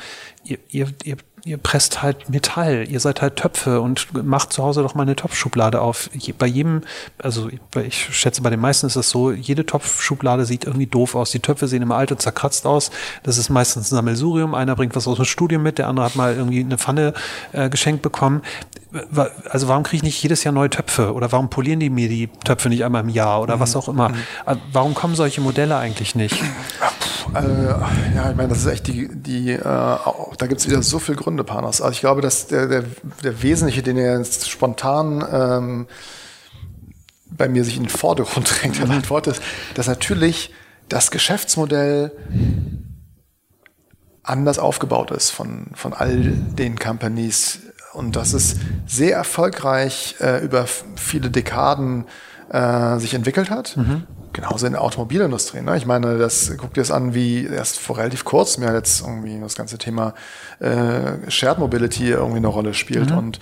ihr, ihr, ihr ihr presst halt Metall, ihr seid halt Töpfe und macht zu Hause doch mal eine Topfschublade auf. Bei jedem, also ich schätze, bei den meisten ist es so, jede Topfschublade sieht irgendwie doof aus. Die Töpfe sehen immer alt und zerkratzt aus. Das ist meistens ein Sammelsurium. Einer bringt was aus dem Studium mit, der andere hat mal irgendwie eine Pfanne äh, geschenkt bekommen. Also warum kriege ich nicht jedes Jahr neue Töpfe? Oder warum polieren die mir die Töpfe nicht einmal im Jahr oder mhm. was auch immer? Mhm. Äh, warum kommen solche Modelle eigentlich nicht? Äh, ja, ich meine, das ist echt die, die äh, da gibt es wieder so viel Gründe, Panos. Also ich glaube, dass der, der, der Wesentliche, den er jetzt spontan ähm, bei mir sich in den Vordergrund drängt, der Antwort ist, dass natürlich das Geschäftsmodell anders aufgebaut ist von, von all den Companies und das ist sehr erfolgreich äh, über viele Dekaden äh, sich entwickelt hat. Mhm. Genauso in der Automobilindustrie. Ne? Ich meine, das guckt dir das an, wie erst vor relativ kurzem ja jetzt irgendwie das ganze Thema äh, Shared Mobility irgendwie eine Rolle spielt. Mhm. Und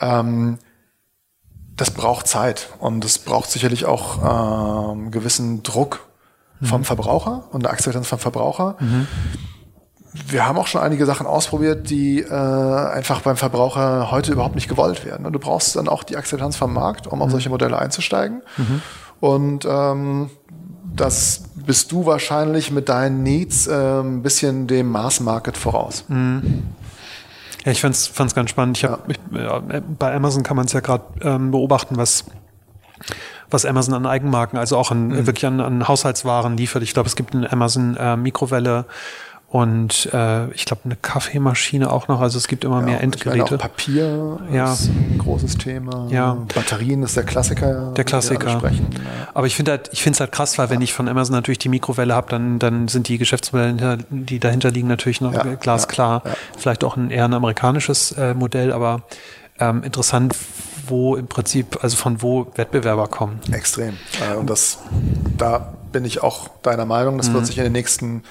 ähm, das braucht Zeit und es braucht sicherlich auch ähm, gewissen Druck vom mhm. Verbraucher und eine Akzeptanz vom Verbraucher. Mhm. Wir haben auch schon einige Sachen ausprobiert, die äh, einfach beim Verbraucher heute überhaupt nicht gewollt werden. Und du brauchst dann auch die Akzeptanz vom Markt, um auf mhm. solche Modelle einzusteigen. Mhm. Und ähm, das bist du wahrscheinlich mit deinen Needs äh, ein bisschen dem Mass-Market voraus. Mhm. Ja, ich fand's, fand's ganz spannend. Ich hab, ja. Ich, bei Amazon kann man es ja gerade ähm, beobachten, was was Amazon an Eigenmarken, also auch an, mhm. wirklich an, an Haushaltswaren liefert. Ich glaube, es gibt eine Amazon äh, Mikrowelle und äh, ich glaube eine Kaffeemaschine auch noch. Also es gibt immer ja, mehr Endgeräte. Papier ja. ist ein großes Thema. Ja. Batterien ist der Klassiker. Der Klassiker. Ja. Aber ich finde halt, ich finde es halt krass, weil wenn ich von Amazon natürlich die Mikrowelle habe, dann dann sind die Geschäftsmodelle, die dahinter liegen, natürlich noch glasklar. Vielleicht auch ein eher ein amerikanisches äh, Modell, aber ähm, interessant, wo im Prinzip, also von wo Wettbewerber kommen. Extrem. Äh, und das, da bin ich auch deiner Meinung, das mhm. wird sich in den nächsten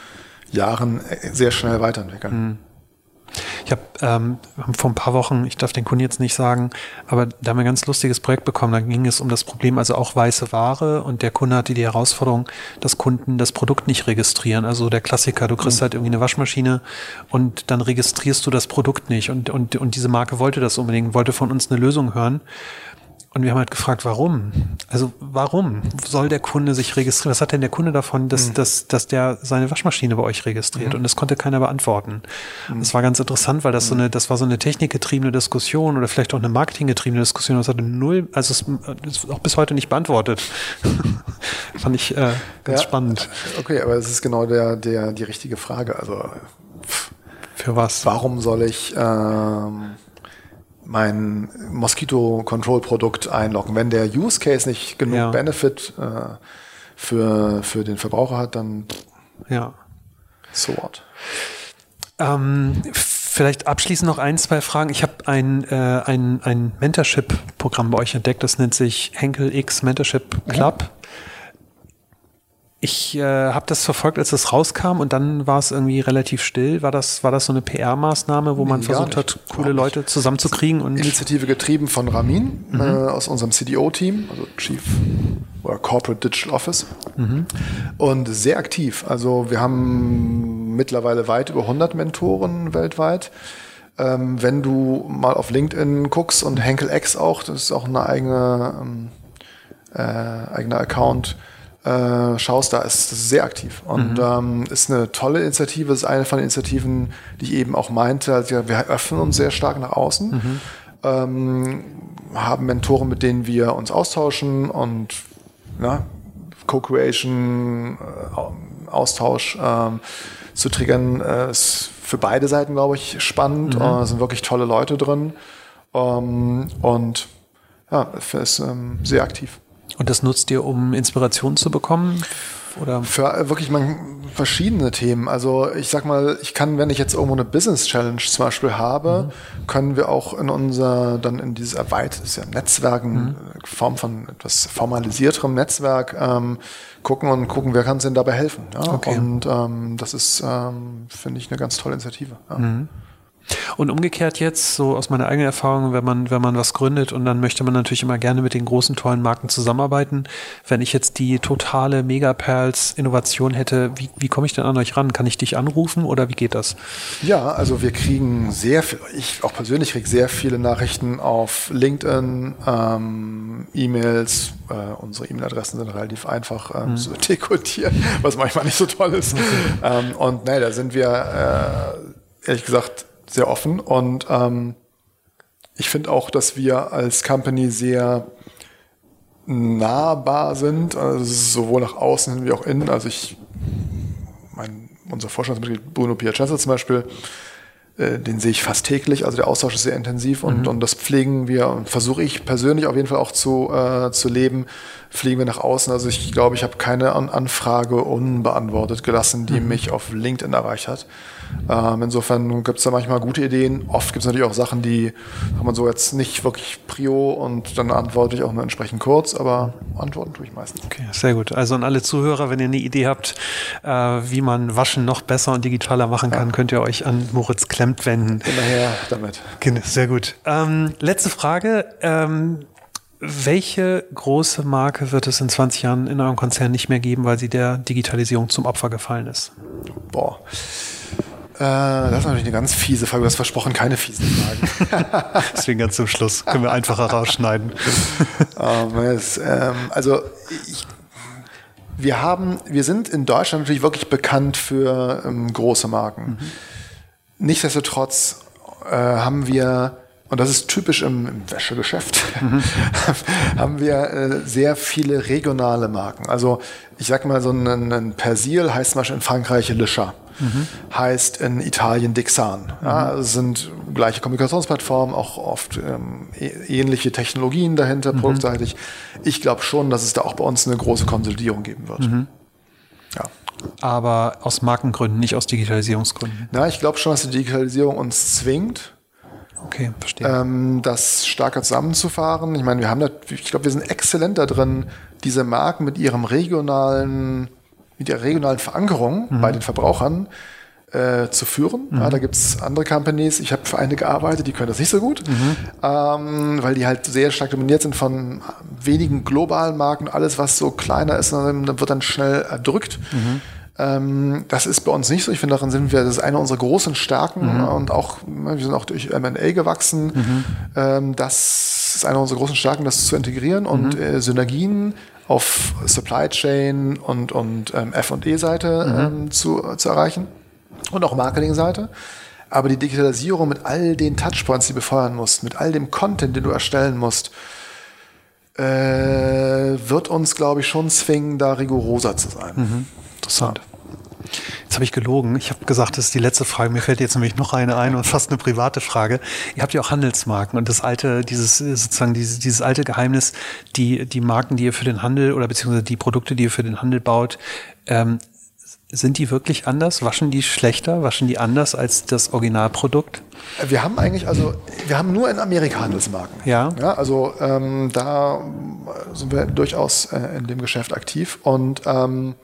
Jahren äh, sehr schnell weiterentwickeln. Mhm. Ich habe ähm, vor ein paar Wochen, ich darf den Kunden jetzt nicht sagen, aber da haben wir ein ganz lustiges Projekt bekommen. Da ging es um das Problem, also auch weiße Ware und der Kunde hatte die Herausforderung, dass Kunden das Produkt nicht registrieren. Also der Klassiker, du kriegst mhm. halt irgendwie eine Waschmaschine und dann registrierst du das Produkt nicht. Und, und, und diese Marke wollte das unbedingt, wollte von uns eine Lösung hören. Und wir haben halt gefragt, warum? Also warum soll der Kunde sich registrieren? Was hat denn der Kunde davon, dass, mhm. dass, dass der seine Waschmaschine bei euch registriert? Mhm. Und das konnte keiner beantworten. Mhm. Das war ganz interessant, weil das so eine, das war so eine technikgetriebene Diskussion oder vielleicht auch eine marketinggetriebene Diskussion. Das hatte null, also es ist auch bis heute nicht beantwortet. Fand ich äh, ganz ja, spannend. Okay, aber es ist genau der, der, die richtige Frage. Also für was? Warum soll ich ähm mein Mosquito Control Produkt einloggen. Wenn der Use Case nicht genug ja. Benefit äh, für, für den Verbraucher hat, dann ja. so what. Ähm, vielleicht abschließend noch ein, zwei Fragen. Ich habe ein, äh, ein, ein Mentorship-Programm bei euch entdeckt, das nennt sich Henkel X Mentorship Club. Mhm. Ich äh, habe das verfolgt, als es rauskam und dann war es irgendwie relativ still. War das, war das so eine PR-Maßnahme, wo man nee, versucht hat, coole Leute zusammenzukriegen? Und Initiative getrieben von Ramin mhm. äh, aus unserem CDO-Team, also Chief oder Corporate Digital Office. Mhm. Und sehr aktiv. Also wir haben mittlerweile weit über 100 Mentoren weltweit. Ähm, wenn du mal auf LinkedIn guckst und Henkel X auch, das ist auch eine eigene, ähm, äh, eigener Account, äh, schaust, da ist das sehr aktiv und mhm. ähm, ist eine tolle Initiative. ist eine von den Initiativen, die ich eben auch meinte. Also wir öffnen uns sehr stark nach außen, mhm. ähm, haben Mentoren, mit denen wir uns austauschen und Co-Creation, äh, Austausch ähm, zu triggern, äh, ist für beide Seiten, glaube ich, spannend. Mhm. Äh, sind wirklich tolle Leute drin ähm, und ja, ist ähm, sehr aktiv. Und das nutzt ihr, um Inspiration zu bekommen? Oder? Für äh, wirklich mal verschiedene Themen. Also ich sag mal, ich kann, wenn ich jetzt irgendwo eine Business Challenge zum Beispiel habe, mhm. können wir auch in unser, dann in dieses erweitertes ja Netzwerken, mhm. Form von etwas formalisierterem Netzwerk ähm, gucken und gucken, wer kann uns denn dabei helfen. Ja? Okay. Und ähm, das ist, ähm, finde ich, eine ganz tolle Initiative. Ja. Mhm. Und umgekehrt jetzt, so aus meiner eigenen Erfahrung, wenn man, wenn man was gründet und dann möchte man natürlich immer gerne mit den großen, tollen Marken zusammenarbeiten. Wenn ich jetzt die totale Megaperls-Innovation hätte, wie, wie komme ich denn an euch ran? Kann ich dich anrufen oder wie geht das? Ja, also wir kriegen sehr viel, ich auch persönlich kriege sehr viele Nachrichten auf LinkedIn, ähm, E-Mails, äh, unsere E-Mail-Adressen sind relativ einfach ähm, mhm. zu dekodieren, was manchmal nicht so toll ist. Okay. Ähm, und nee, da sind wir äh, ehrlich gesagt sehr offen und ähm, ich finde auch, dass wir als Company sehr nahbar sind, also sowohl nach außen wie auch innen. Also ich, mein, unser Vorstandsmitglied Bruno Piacenza zum Beispiel äh, den sehe ich fast täglich, also der Austausch ist sehr intensiv und, mhm. und das pflegen wir und versuche ich persönlich auf jeden Fall auch zu, äh, zu leben, pflegen wir nach außen. Also ich glaube, ich habe keine An Anfrage unbeantwortet gelassen, die mhm. mich auf LinkedIn erreicht hat. Ähm, insofern gibt es da manchmal gute Ideen. Oft gibt es natürlich auch Sachen, die haben man so jetzt nicht wirklich Prio und dann antworte ich auch nur entsprechend kurz, aber antworten tue ich meistens. Okay, sehr gut. Also an alle Zuhörer, wenn ihr eine Idee habt, äh, wie man Waschen noch besser und digitaler machen kann, ja. könnt ihr euch an Moritz Klemmt wenden. Immerher damit. Sehr gut. Ähm, letzte Frage. Ähm, welche große Marke wird es in 20 Jahren in eurem Konzern nicht mehr geben, weil sie der Digitalisierung zum Opfer gefallen ist? Boah. Äh, das ist natürlich eine ganz fiese Frage. Du hast versprochen, keine fiesen Fragen. Deswegen ganz zum Schluss. Können wir einfacher rausschneiden. ähm, ähm, also ich, wir haben, wir sind in Deutschland natürlich wirklich bekannt für ähm, große Marken. Mhm. Nichtsdestotrotz äh, haben wir und das ist typisch im, im Wäschegeschäft, mhm. haben wir äh, sehr viele regionale Marken. Also ich sag mal, so ein, ein Persil heißt zum Beispiel in Frankreich Le Chat, mhm. heißt in Italien Dixan. Ja, mhm. also sind gleiche Kommunikationsplattformen, auch oft ähm, ähnliche Technologien dahinter, mhm. produktseitig. Ich glaube schon, dass es da auch bei uns eine große Konsolidierung geben wird. Mhm. Ja. Aber aus Markengründen, nicht aus Digitalisierungsgründen. Na, ich glaube schon, dass die Digitalisierung uns zwingt, Okay, verstehe. Ähm, das stärker zusammenzufahren. Ich meine, wir haben da, ich glaube, wir sind exzellent da drin, diese Marken mit ihrem regionalen, mit ihrer regionalen Verankerung mhm. bei den Verbrauchern äh, zu führen. Mhm. Ja, da gibt's andere Companies, ich habe für eine gearbeitet, die können das nicht so gut, mhm. ähm, weil die halt sehr stark dominiert sind von wenigen globalen Marken. Alles, was so kleiner ist, dann wird dann schnell erdrückt. Mhm. Ähm, das ist bei uns nicht so. Ich finde, darin sind wir, das ist eine unserer großen Stärken mhm. und auch, wir sind auch durch M&A gewachsen. Mhm. Ähm, das ist eine unserer großen Stärken, das zu integrieren und mhm. äh, Synergien auf Supply Chain und, und ähm, F&E-Seite mhm. ähm, zu, zu erreichen und auch Marketing-Seite. Aber die Digitalisierung mit all den Touchpoints, die du befeuern musst, mit all dem Content, den du erstellen musst, äh, wird uns, glaube ich, schon zwingen, da rigoroser zu sein. Mhm. Interessant. Jetzt habe ich gelogen. Ich habe gesagt, das ist die letzte Frage. Mir fällt jetzt nämlich noch eine ein und fast eine private Frage. Ihr habt ja auch Handelsmarken und das alte, dieses sozusagen dieses, dieses alte Geheimnis, die die Marken, die ihr für den Handel oder beziehungsweise die Produkte, die ihr für den Handel baut, ähm, sind die wirklich anders? Waschen die schlechter? Waschen die anders als das Originalprodukt? Wir haben eigentlich, also wir haben nur in Amerika Handelsmarken. Ja. ja also ähm, da sind wir durchaus äh, in dem Geschäft aktiv und ähm,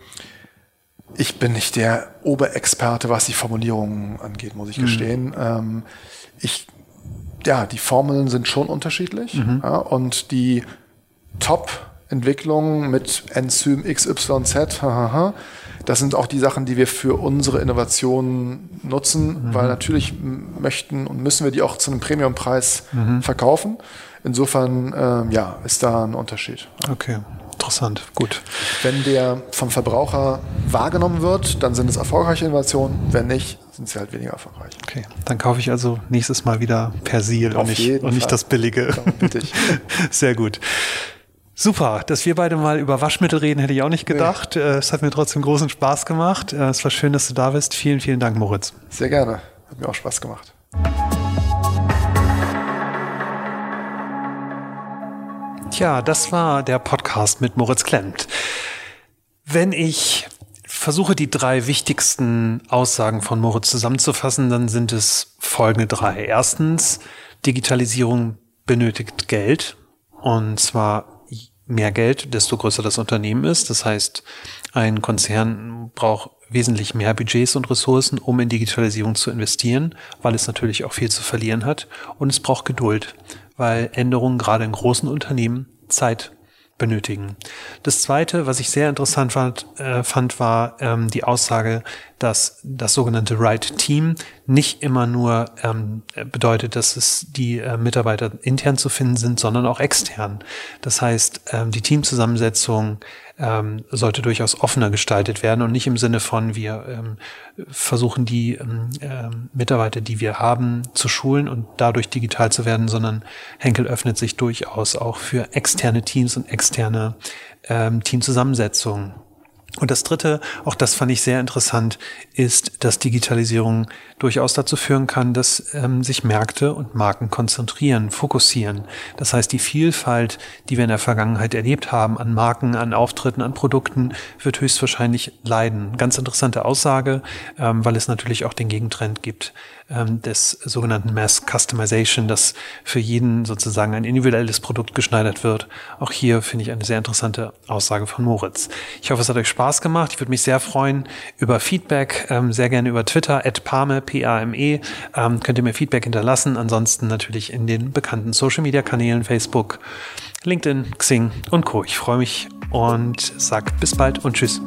ich bin nicht der Oberexperte, was die Formulierungen angeht, muss ich mhm. gestehen. Ähm, ich, ja, die Formeln sind schon unterschiedlich mhm. ja, und die Top-Entwicklungen mit Enzym XYZ, das sind auch die Sachen, die wir für unsere Innovationen nutzen, mhm. weil natürlich möchten und müssen wir die auch zu einem Premiumpreis mhm. verkaufen. Insofern, äh, ja, ist da ein Unterschied. Okay interessant. Gut. Wenn der vom Verbraucher wahrgenommen wird, dann sind es erfolgreiche Innovationen. Wenn nicht, sind sie halt weniger erfolgreich. Okay, dann kaufe ich also nächstes Mal wieder Persil und nicht, und nicht das Billige. ich. Sehr gut. Super, dass wir beide mal über Waschmittel reden, hätte ich auch nicht gedacht. Nee. Äh, es hat mir trotzdem großen Spaß gemacht. Äh, es war schön, dass du da bist. Vielen, vielen Dank, Moritz. Sehr gerne. Hat mir auch Spaß gemacht. Tja, das war der Podcast mit Moritz Klemmt. Wenn ich versuche, die drei wichtigsten Aussagen von Moritz zusammenzufassen, dann sind es folgende drei. Erstens, Digitalisierung benötigt Geld. Und zwar mehr Geld, desto größer das Unternehmen ist. Das heißt, ein Konzern braucht wesentlich mehr Budgets und Ressourcen, um in Digitalisierung zu investieren, weil es natürlich auch viel zu verlieren hat. Und es braucht Geduld weil Änderungen gerade in großen Unternehmen Zeit benötigen. Das Zweite, was ich sehr interessant fand, äh, fand war ähm, die Aussage, dass das sogenannte Right Team nicht immer nur ähm, bedeutet, dass es die äh, Mitarbeiter intern zu finden sind, sondern auch extern. Das heißt, ähm, die Teamzusammensetzung ähm, sollte durchaus offener gestaltet werden und nicht im Sinne von, wir ähm, versuchen die ähm, äh, Mitarbeiter, die wir haben, zu schulen und dadurch digital zu werden, sondern Henkel öffnet sich durchaus auch für externe Teams und externe ähm, Teamzusammensetzungen. Und das Dritte, auch das fand ich sehr interessant, ist, dass Digitalisierung durchaus dazu führen kann, dass ähm, sich Märkte und Marken konzentrieren, fokussieren. Das heißt, die Vielfalt, die wir in der Vergangenheit erlebt haben an Marken, an Auftritten, an Produkten, wird höchstwahrscheinlich leiden. Ganz interessante Aussage, ähm, weil es natürlich auch den Gegentrend gibt ähm, des sogenannten Mass Customization, dass für jeden sozusagen ein individuelles Produkt geschneidert wird. Auch hier finde ich eine sehr interessante Aussage von Moritz. Ich hoffe, es hat euch Spaß gemacht. Ich würde mich sehr freuen über Feedback, ähm, sehr gerne über Twitter, at Pame, P-A-M-E. Ähm, könnt ihr mir Feedback hinterlassen. Ansonsten natürlich in den bekannten Social-Media-Kanälen, Facebook, LinkedIn, Xing und Co. Ich freue mich und sag bis bald und tschüss.